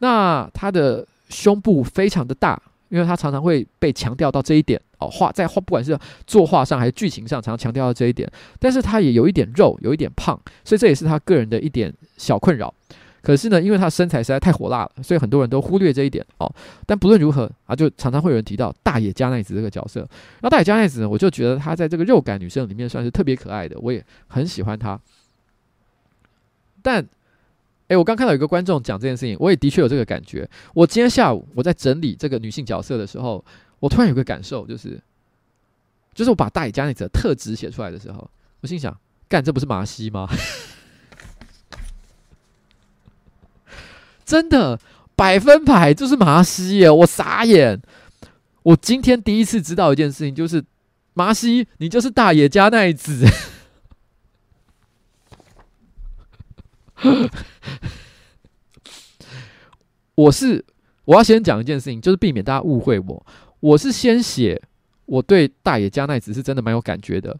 那她的胸部非常的大，因为他常常会被强调到这一点哦，画在画不管是作画上还是剧情上，常常强调到这一点。但是他也有一点肉，有一点胖，所以这也是他个人的一点小困扰。可是呢，因为他身材实在太火辣了，所以很多人都忽略这一点哦。但不论如何啊，就常常会有人提到大野加奈子这个角色。那大野加奈子呢，我就觉得她在这个肉感女生里面算是特别可爱的，我也很喜欢她。但，诶，我刚看到有个观众讲这件事情，我也的确有这个感觉。我今天下午我在整理这个女性角色的时候，我突然有个感受，就是，就是我把大野加奈子特质写出来的时候，我心想，干，这不是麻西吗？真的百分百就是麻西耶！我傻眼。我今天第一次知道一件事情，就是麻西，你就是大野加奈子。我是我要先讲一件事情，就是避免大家误会我。我是先写我对大野加奈子是真的蛮有感觉的，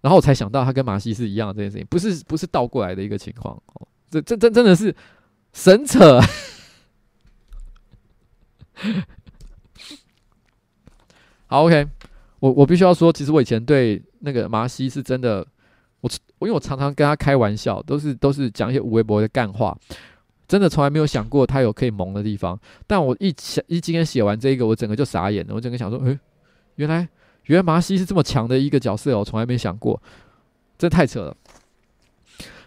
然后我才想到他跟麻西是一样的这件事情，不是不是倒过来的一个情况。这这这真的是。神扯！好，OK，我我必须要说，其实我以前对那个麻西是真的，我我因为我常常跟他开玩笑，都是都是讲一些无微博的干话，真的从来没有想过他有可以萌的地方。但我一想一今天写完这一个，我整个就傻眼了，我整个想说，诶，原来原来麻西是这么强的一个角色，我从来没想过，真的太扯了。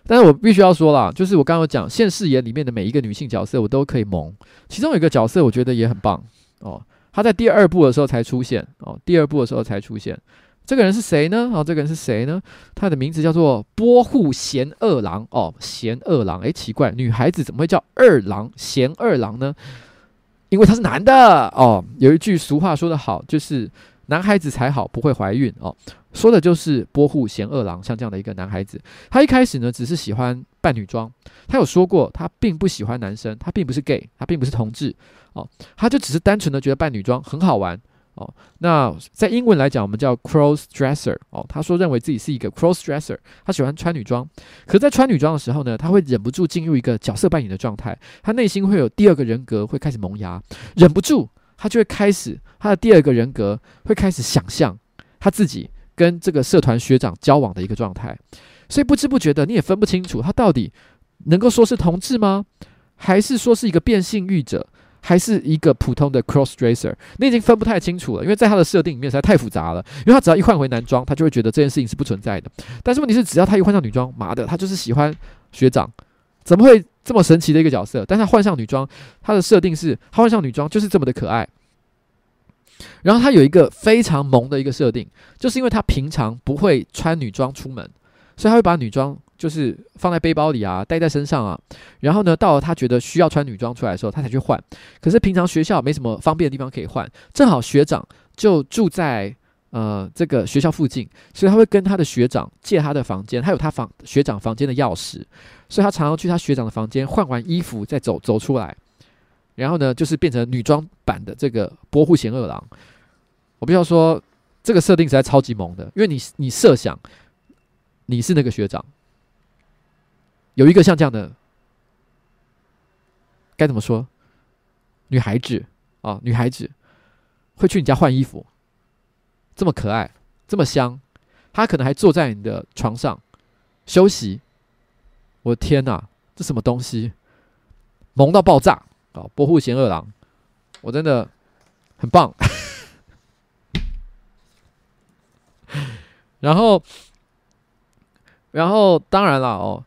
但是我必须要说啦，就是我刚刚有讲现世言里面的每一个女性角色，我都可以萌。其中有一个角色，我觉得也很棒哦。她在第二部的时候才出现哦，第二部的时候才出现。这个人是谁呢？哦，这个人是谁呢？他的名字叫做波户贤二郎哦，贤二郎。诶，奇怪，女孩子怎么会叫二郎贤二郎呢？因为他是男的哦。有一句俗话说得好，就是男孩子才好不会怀孕哦。说的就是波户贤二郎，像这样的一个男孩子，他一开始呢只是喜欢扮女装，他有说过他并不喜欢男生，他并不是 gay，他并不是同志哦，他就只是单纯的觉得扮女装很好玩哦。那在英文来讲，我们叫 cross dresser 哦。他说认为自己是一个 cross dresser，他喜欢穿女装，可在穿女装的时候呢，他会忍不住进入一个角色扮演的状态，他内心会有第二个人格会开始萌芽，忍不住他就会开始他的第二个人格会开始想象他自己。跟这个社团学长交往的一个状态，所以不知不觉的你也分不清楚他到底能够说是同志吗？还是说是一个变性欲者，还是一个普通的 cross dresser？你已经分不太清楚了，因为在他的设定里面实在太复杂了。因为他只要一换回男装，他就会觉得这件事情是不存在的。但是问题是，只要他一换上女装，妈的，他就是喜欢学长，怎么会这么神奇的一个角色？但他换上女装，他的设定是他换上女装就是这么的可爱。然后他有一个非常萌的一个设定，就是因为他平常不会穿女装出门，所以他会把女装就是放在背包里啊，带在身上啊。然后呢，到了他觉得需要穿女装出来的时候，他才去换。可是平常学校没什么方便的地方可以换，正好学长就住在呃这个学校附近，所以他会跟他的学长借他的房间，他有他房学长房间的钥匙，所以他常常去他学长的房间换完衣服再走走出来。然后呢，就是变成女装版的这个波户贤二郎。我必须要说，这个设定实在超级萌的，因为你你设想，你是那个学长，有一个像这样的，该怎么说？女孩子啊，女孩子会去你家换衣服，这么可爱，这么香，她可能还坐在你的床上休息。我的天哪，这什么东西？萌到爆炸啊！波户贤二郎，我真的很棒。然后，然后当然了哦，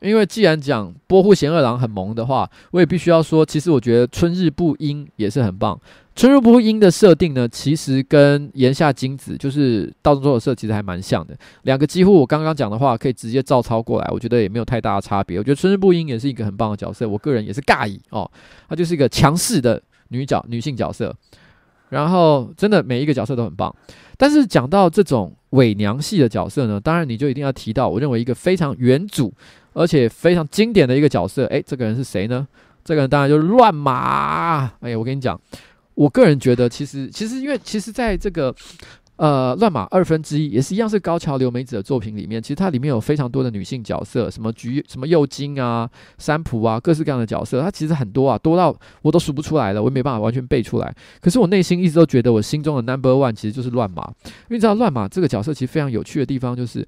因为既然讲波户贤二郎很萌的话，我也必须要说，其实我觉得春日不樱也是很棒。春日不樱的设定呢，其实跟岩下金子就是道中周有社其实还蛮像的，两个几乎我刚刚讲的话可以直接照抄过来，我觉得也没有太大的差别。我觉得春日不樱也是一个很棒的角色，我个人也是尬意哦，她就是一个强势的女角女性角色，然后真的每一个角色都很棒。但是讲到这种伪娘系的角色呢，当然你就一定要提到我认为一个非常原主而且非常经典的一个角色，诶，这个人是谁呢？这个人当然就是乱马。哎，我跟你讲，我个人觉得其实其实因为其实在这个。呃，乱马二分之一也是一样，是高桥留美子的作品里面，其实它里面有非常多的女性角色，什么菊、什么右京啊、三浦啊，各式各样的角色，它其实很多啊，多到我都数不出来了，我也没办法完全背出来。可是我内心一直都觉得，我心中的 number one 其实就是乱马，因为你知道乱马这个角色其实非常有趣的地方，就是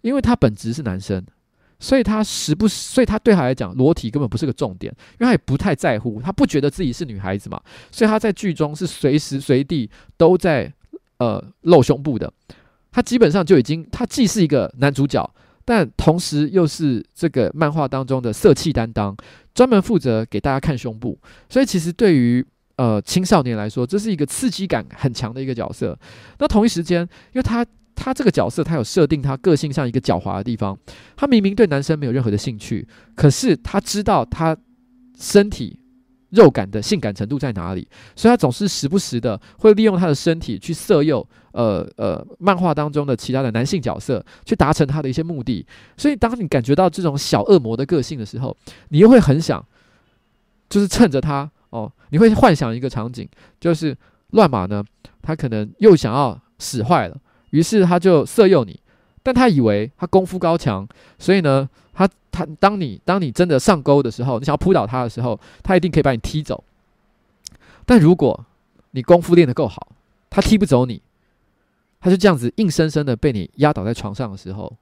因为他本质是男生，所以他时不时，所以他对他来讲，裸体根本不是个重点，因为他也不太在乎，他不觉得自己是女孩子嘛，所以他在剧中是随时随地都在。呃，露胸部的，他基本上就已经，他既是一个男主角，但同时又是这个漫画当中的色气担当，专门负责给大家看胸部。所以其实对于呃青少年来说，这是一个刺激感很强的一个角色。那同一时间，因为他他这个角色他有设定他个性上一个狡猾的地方，他明明对男生没有任何的兴趣，可是他知道他身体。肉感的性感程度在哪里？所以他总是时不时的会利用他的身体去色诱，呃呃，漫画当中的其他的男性角色，去达成他的一些目的。所以当你感觉到这种小恶魔的个性的时候，你又会很想，就是趁着他哦，你会幻想一个场景，就是乱马呢，他可能又想要使坏了，于是他就色诱你，但他以为他功夫高强，所以呢。他他，当你当你真的上钩的时候，你想要扑倒他的时候，他一定可以把你踢走。但如果你功夫练得够好，他踢不走你，他就这样子硬生生的被你压倒在床上的时候，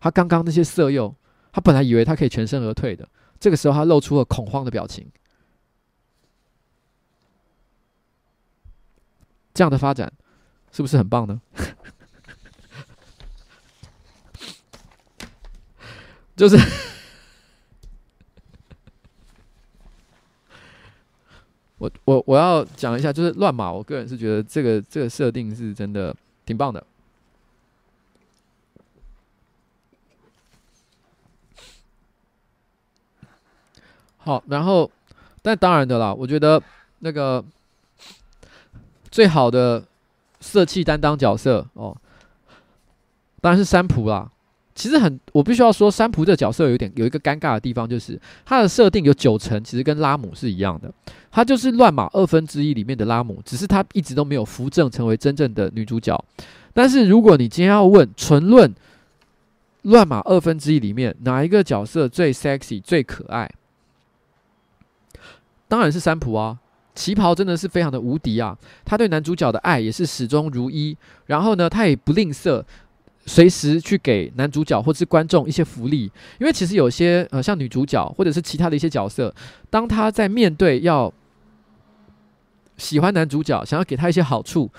他刚刚那些色诱，他本来以为他可以全身而退的，这个时候他露出了恐慌的表情。这样的发展是不是很棒呢？就是 我我我要讲一下，就是乱码，我个人是觉得这个这个设定是真的挺棒的。好，然后但当然的啦，我觉得那个最好的色气担当角色哦，当然是三浦啦。其实很，我必须要说，三浦这个角色有点有一个尴尬的地方，就是他的设定有九成其实跟拉姆是一样的，他就是乱马二分之一里面的拉姆，只是他一直都没有扶正成为真正的女主角。但是如果你今天要问纯论乱马二分之一里面哪一个角色最 sexy 最可爱，当然是三浦啊，旗袍真的是非常的无敌啊，他对男主角的爱也是始终如一，然后呢，他也不吝啬。随时去给男主角或是观众一些福利，因为其实有些呃像女主角或者是其他的一些角色，当他在面对要喜欢男主角，想要给他一些好处，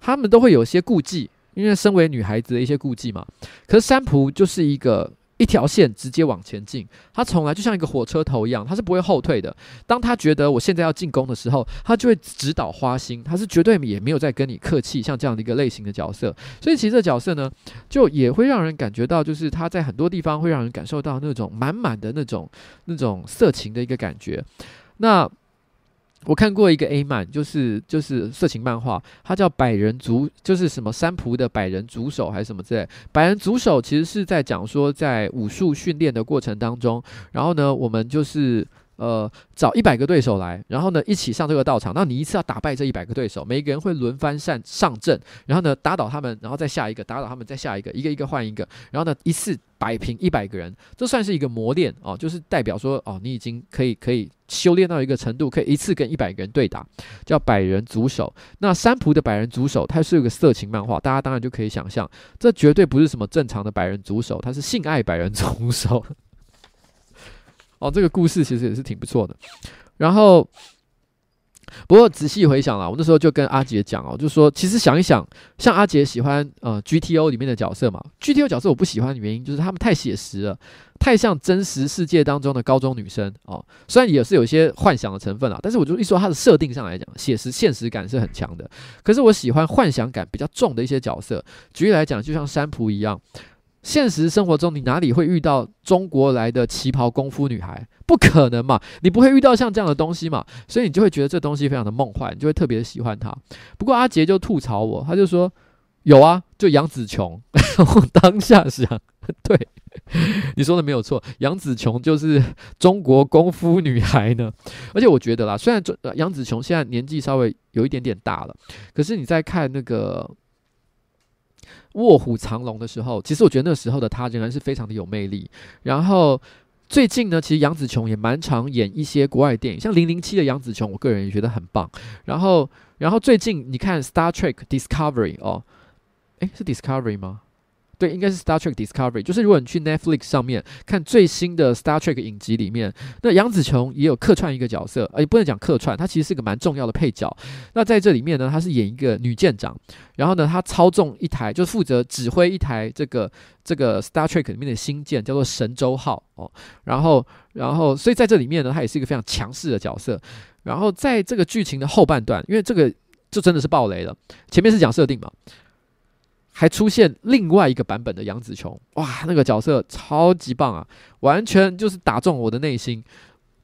他们都会有些顾忌，因为身为女孩子的一些顾忌嘛。可是三浦就是一个。一条线直接往前进，他从来就像一个火车头一样，他是不会后退的。当他觉得我现在要进攻的时候，他就会直捣花心，他是绝对也没有在跟你客气。像这样的一个类型的角色，所以其实这角色呢，就也会让人感觉到，就是他在很多地方会让人感受到那种满满的那种那种色情的一个感觉。那。我看过一个 A 漫，就是就是色情漫画，它叫《百人族》，就是什么三浦的百人族手还是什么之类。百人族手其实是在讲说，在武术训练的过程当中，然后呢，我们就是呃，找一百个对手来，然后呢一起上这个道场。那你一次要打败这一百个对手，每一个人会轮番上上阵，然后呢打倒他们，然后再下一个打倒他们，再下一个，一个一个换一个，然后呢一次摆平一百个人，这算是一个磨练哦，就是代表说哦，你已经可以可以修炼到一个程度，可以一次跟一百个人对打，叫百人族手。那三浦的百人族手，它是有个色情漫画，大家当然就可以想象，这绝对不是什么正常的百人族手，它是性爱百人族手。哦，这个故事其实也是挺不错的。然后，不过仔细回想了，我那时候就跟阿杰讲哦，就说其实想一想，像阿杰喜欢呃 GTO 里面的角色嘛，GTO 角色我不喜欢的原因就是他们太写实了，太像真实世界当中的高中女生哦。虽然也是有些幻想的成分啊，但是我就一说它的设定上来讲，写实现实感是很强的。可是我喜欢幻想感比较重的一些角色，举例来讲，就像山浦一样。现实生活中，你哪里会遇到中国来的旗袍功夫女孩？不可能嘛！你不会遇到像这样的东西嘛？所以你就会觉得这东西非常的梦幻，你就会特别喜欢它。不过阿杰就吐槽我，他就说有啊，就杨紫琼。我当下想，对，你说的没有错，杨紫琼就是中国功夫女孩呢。而且我觉得啦，虽然杨紫琼现在年纪稍微有一点点大了，可是你在看那个。卧虎藏龙的时候，其实我觉得那时候的他仍然是非常的有魅力。然后最近呢，其实杨紫琼也蛮常演一些国外电影，像《零零七》的杨紫琼，我个人也觉得很棒。然后，然后最近你看《Star Trek Discovery》哦，诶，是 Discovery 吗？对，应该是 Star Trek Discovery。就是如果你去 Netflix 上面看最新的 Star Trek 影集里面，那杨紫琼也有客串一个角色，呃，也不能讲客串，她其实是一个蛮重要的配角。那在这里面呢，她是演一个女舰长，然后呢，她操纵一台，就是负责指挥一台这个这个 Star Trek 里面的新舰，叫做神舟号哦。然后，然后，所以在这里面呢，她也是一个非常强势的角色。然后在这个剧情的后半段，因为这个就真的是爆雷了，前面是讲设定嘛。还出现另外一个版本的杨紫琼，哇，那个角色超级棒啊，完全就是打中我的内心，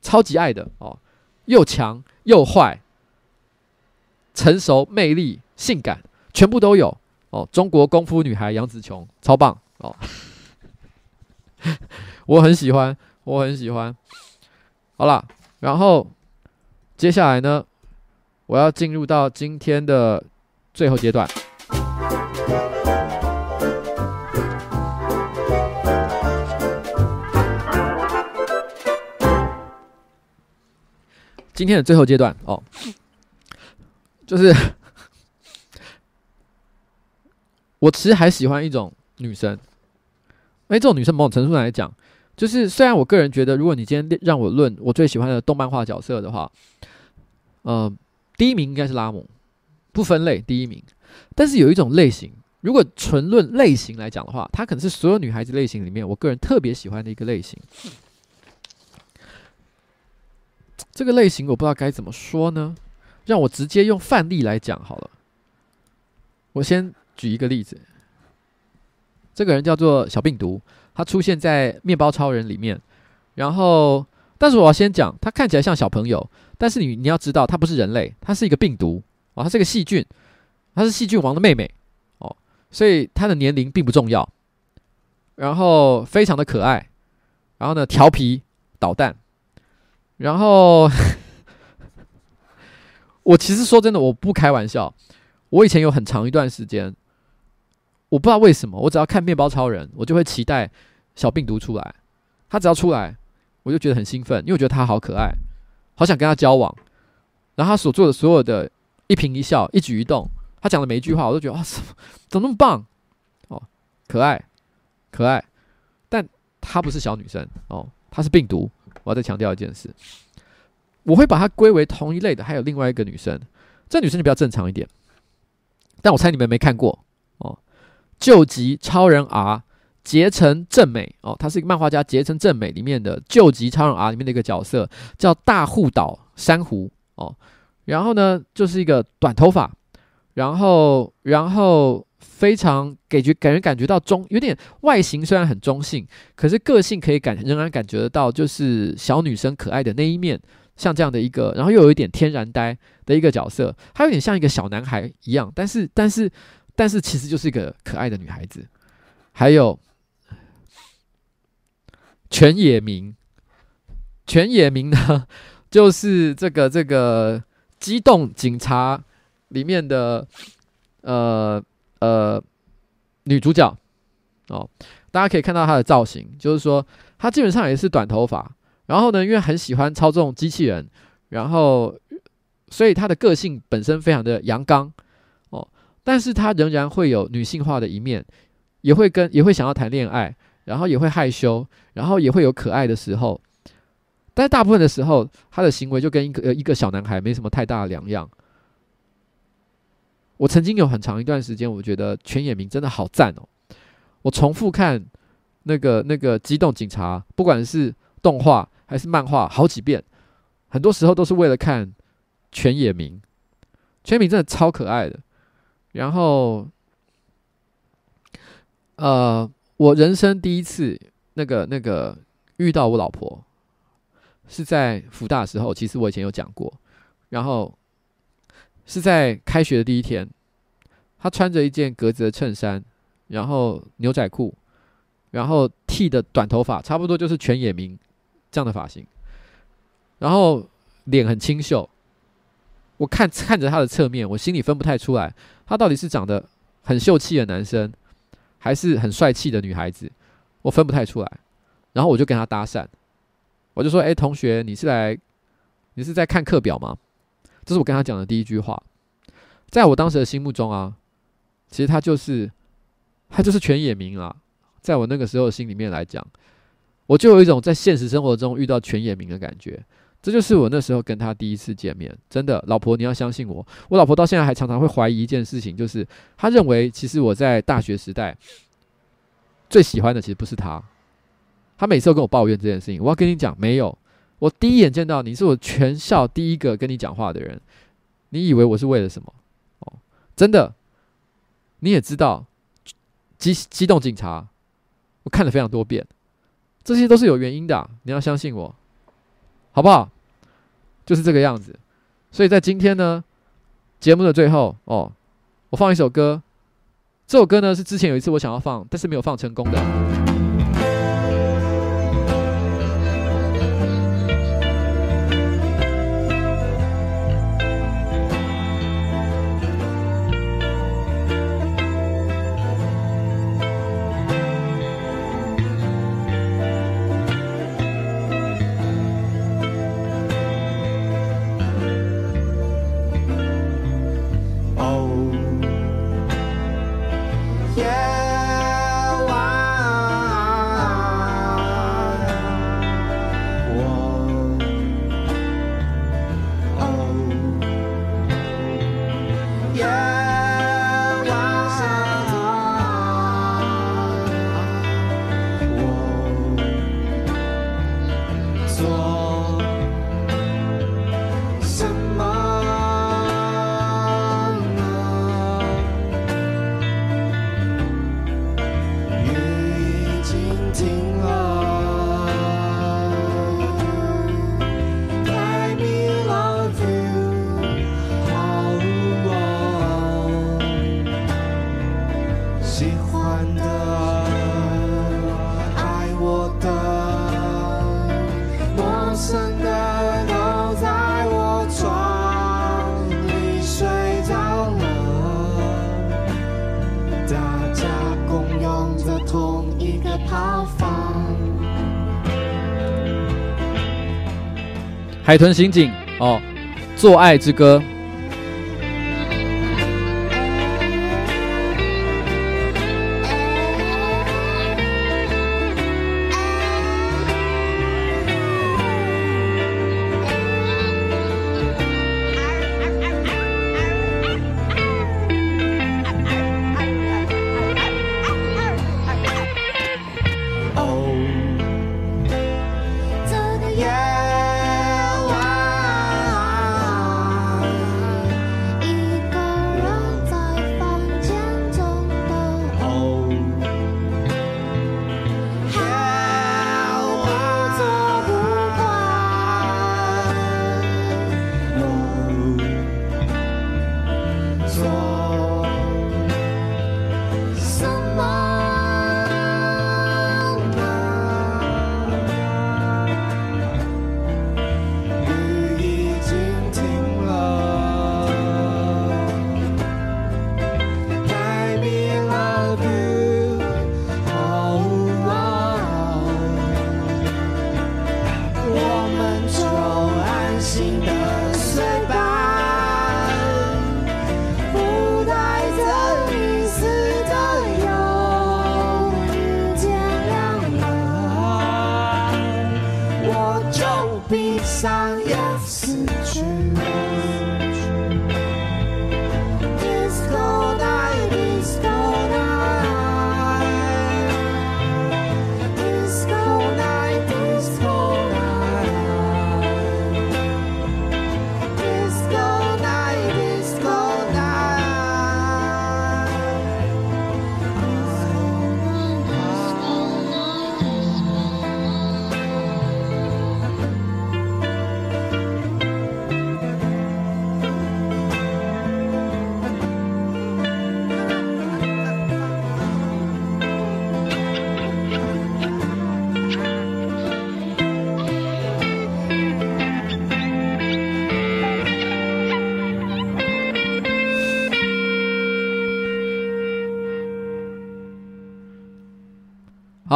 超级爱的哦，又强又坏，成熟、魅力、性感，全部都有哦。中国功夫女孩杨紫琼超棒哦，我很喜欢，我很喜欢。好了，然后接下来呢，我要进入到今天的最后阶段。今天的最后阶段哦，就是我其实还喜欢一种女生，因为这种女生某种程度上来讲，就是虽然我个人觉得，如果你今天让我论我最喜欢的动漫画角色的话，呃，第一名应该是拉姆，不分类第一名。但是有一种类型，如果纯论类型来讲的话，它可能是所有女孩子类型里面，我个人特别喜欢的一个类型。这个类型我不知道该怎么说呢，让我直接用范例来讲好了。我先举一个例子，这个人叫做小病毒，他出现在《面包超人》里面。然后，但是我要先讲，他看起来像小朋友，但是你你要知道，他不是人类，他是一个病毒哦，他是个细菌，她是细菌王的妹妹哦，所以她的年龄并不重要。然后非常的可爱，然后呢，调皮捣蛋。然后，我其实说真的，我不开玩笑。我以前有很长一段时间，我不知道为什么，我只要看面包超人，我就会期待小病毒出来。他只要出来，我就觉得很兴奋，因为我觉得他好可爱，好想跟他交往。然后他所做的所有的一颦一笑、一举一动，他讲的每一句话，我都觉得啊，怎么那么棒哦，可爱，可爱。但她不是小女生哦，她是病毒。我要再强调一件事，我会把它归为同一类的。还有另外一个女生，这女生就比较正常一点，但我猜你们没看过哦。救急超人 R 结城正美哦，她是一个漫画家结城正美里面的救急超人 R 里面的一个角色，叫大户岛珊瑚哦。然后呢，就是一个短头发，然后然后。非常给觉给人感觉到中有点外形虽然很中性，可是个性可以感仍然感觉得到，就是小女生可爱的那一面，像这样的一个，然后又有一点天然呆的一个角色，她有点像一个小男孩一样，但是但是但是其实就是一个可爱的女孩子。还有全野明，全野明呢，就是这个这个机动警察里面的呃呃女主角哦。大家可以看到她的造型，就是说她基本上也是短头发，然后呢，因为很喜欢操纵机器人，然后所以她的个性本身非常的阳刚哦，但是她仍然会有女性化的一面，也会跟也会想要谈恋爱，然后也会害羞，然后也会有可爱的时候。但是大部分的时候，他的行为就跟一个一个小男孩没什么太大的两样。我曾经有很长一段时间，我觉得全野明真的好赞哦！我重复看那个那个机动警察，不管是动画还是漫画，好几遍，很多时候都是为了看全野明。全野明真的超可爱的。然后，呃，我人生第一次那个那个遇到我老婆。是在福大的时候，其实我以前有讲过。然后是在开学的第一天，他穿着一件格子的衬衫，然后牛仔裤，然后剃的短头发，差不多就是全野明这样的发型。然后脸很清秀，我看看着他的侧面，我心里分不太出来，他到底是长得很秀气的男生，还是很帅气的女孩子，我分不太出来。然后我就跟他搭讪。我就说：“哎，同学，你是来，你是在看课表吗？”这是我跟他讲的第一句话。在我当时的心目中啊，其实他就是，他就是全野明啊。在我那个时候的心里面来讲，我就有一种在现实生活中遇到全野明的感觉。这就是我那时候跟他第一次见面。真的，老婆，你要相信我。我老婆到现在还常常会怀疑一件事情，就是她认为其实我在大学时代最喜欢的其实不是他。他每次都跟我抱怨这件事情，我要跟你讲，没有，我第一眼见到你是我全校第一个跟你讲话的人，你以为我是为了什么？哦，真的，你也知道，机机动警察，我看了非常多遍，这些都是有原因的，你要相信我，好不好？就是这个样子，所以在今天呢，节目的最后哦，我放一首歌，这首歌呢是之前有一次我想要放，但是没有放成功的。海豚刑警哦，做爱之歌。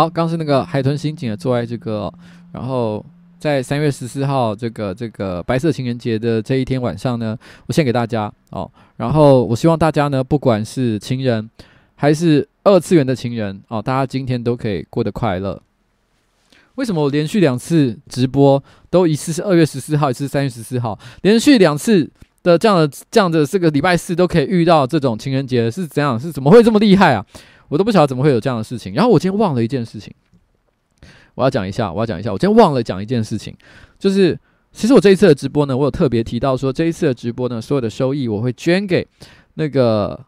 好，刚是那个海豚刑警的做爱之歌，然后在三月十四号这个这个白色情人节的这一天晚上呢，我献给大家哦。然后我希望大家呢，不管是情人还是二次元的情人哦，大家今天都可以过得快乐。为什么我连续两次直播都一次是二月十四号，一次三月十四号，连续两次的这样的这样的这个礼拜四都可以遇到这种情人节，是怎样？是怎么会这么厉害啊？我都不晓得怎么会有这样的事情。然后我今天忘了一件事情，我要讲一下，我要讲一下。我今天忘了讲一件事情，就是其实我这一次的直播呢，我有特别提到说，这一次的直播呢，所有的收益我会捐给那个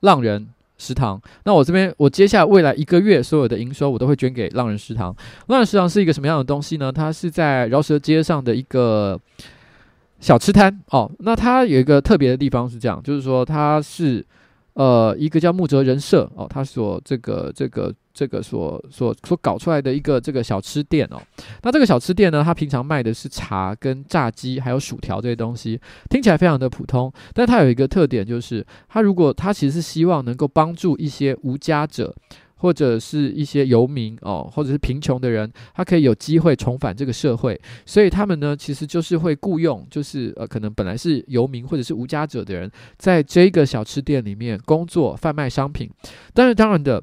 浪人食堂。那我这边，我接下来未来一个月所有的营收，我都会捐给浪人食堂。浪人食堂是一个什么样的东西呢？它是在饶舌街上的一个小吃摊哦。那它有一个特别的地方是这样，就是说它是。呃，一个叫木泽人设哦，他所这个这个这个所所所搞出来的一个这个小吃店哦，那这个小吃店呢，他平常卖的是茶跟炸鸡还有薯条这些东西，听起来非常的普通，但它有一个特点就是，他如果他其实是希望能够帮助一些无家者。或者是一些游民哦，或者是贫穷的人，他可以有机会重返这个社会，所以他们呢，其实就是会雇佣，就是呃，可能本来是游民或者是无家者的人，在这个小吃店里面工作，贩卖商品。但是当然的。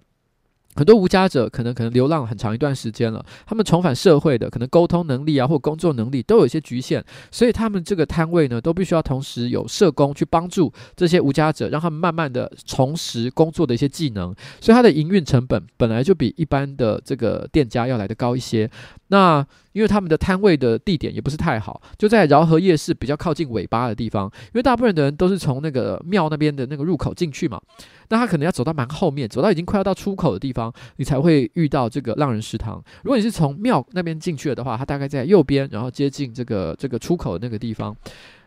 很多无家者可能可能流浪很长一段时间了，他们重返社会的可能沟通能力啊或工作能力都有一些局限，所以他们这个摊位呢都必须要同时有社工去帮助这些无家者，让他们慢慢的重拾工作的一些技能，所以它的营运成本本来就比一般的这个店家要来的高一些。那因为他们的摊位的地点也不是太好，就在饶河夜市比较靠近尾巴的地方，因为大部分的人都是从那个庙那边的那个入口进去嘛。那他可能要走到蛮后面，走到已经快要到出口的地方，你才会遇到这个浪人食堂。如果你是从庙那边进去了的话，它大概在右边，然后接近这个这个出口的那个地方。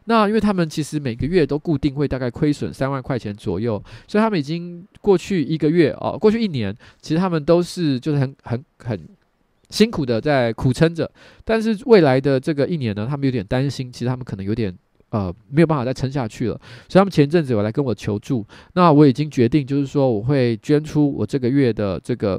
那因为他们其实每个月都固定会大概亏损三万块钱左右，所以他们已经过去一个月哦，过去一年，其实他们都是就是很很很辛苦的在苦撑着。但是未来的这个一年呢，他们有点担心，其实他们可能有点。呃，没有办法再撑下去了，所以他们前阵子有来跟我求助。那我已经决定，就是说我会捐出我这个月的这个。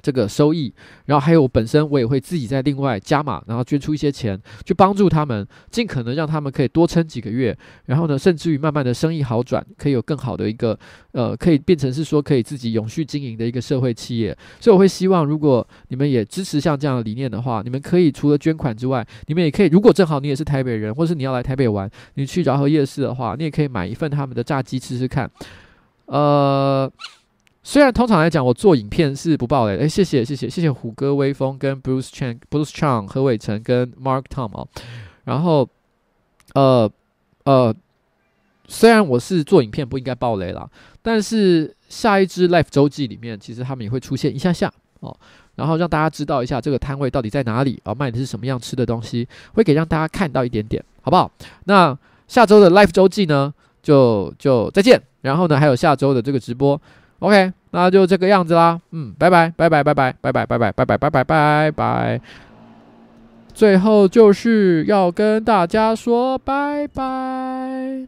这个收益，然后还有我本身，我也会自己再另外加码，然后捐出一些钱去帮助他们，尽可能让他们可以多撑几个月，然后呢，甚至于慢慢的生意好转，可以有更好的一个呃，可以变成是说可以自己永续经营的一个社会企业。所以我会希望，如果你们也支持像这样的理念的话，你们可以除了捐款之外，你们也可以，如果正好你也是台北人，或是你要来台北玩，你去饶河夜市的话，你也可以买一份他们的炸鸡吃吃看，呃。虽然通常来讲，我做影片是不爆雷的。诶，谢谢谢谢谢谢虎哥威风跟 Bruce Chan、Bruce Chan 何伟成跟 Mark Tom 哦。然后，呃呃，虽然我是做影片不应该爆雷啦，但是下一支 Life 周记里面，其实他们也会出现一下下哦，然后让大家知道一下这个摊位到底在哪里啊，卖的是什么样吃的东西，会给让大家看到一点点，好不好？那下周的 Life 周记呢，就就再见。然后呢，还有下周的这个直播。OK，那就这个样子啦。嗯，拜拜，拜拜，拜拜，拜拜，拜拜，拜拜，拜拜，拜拜。最后就是要跟大家说拜拜。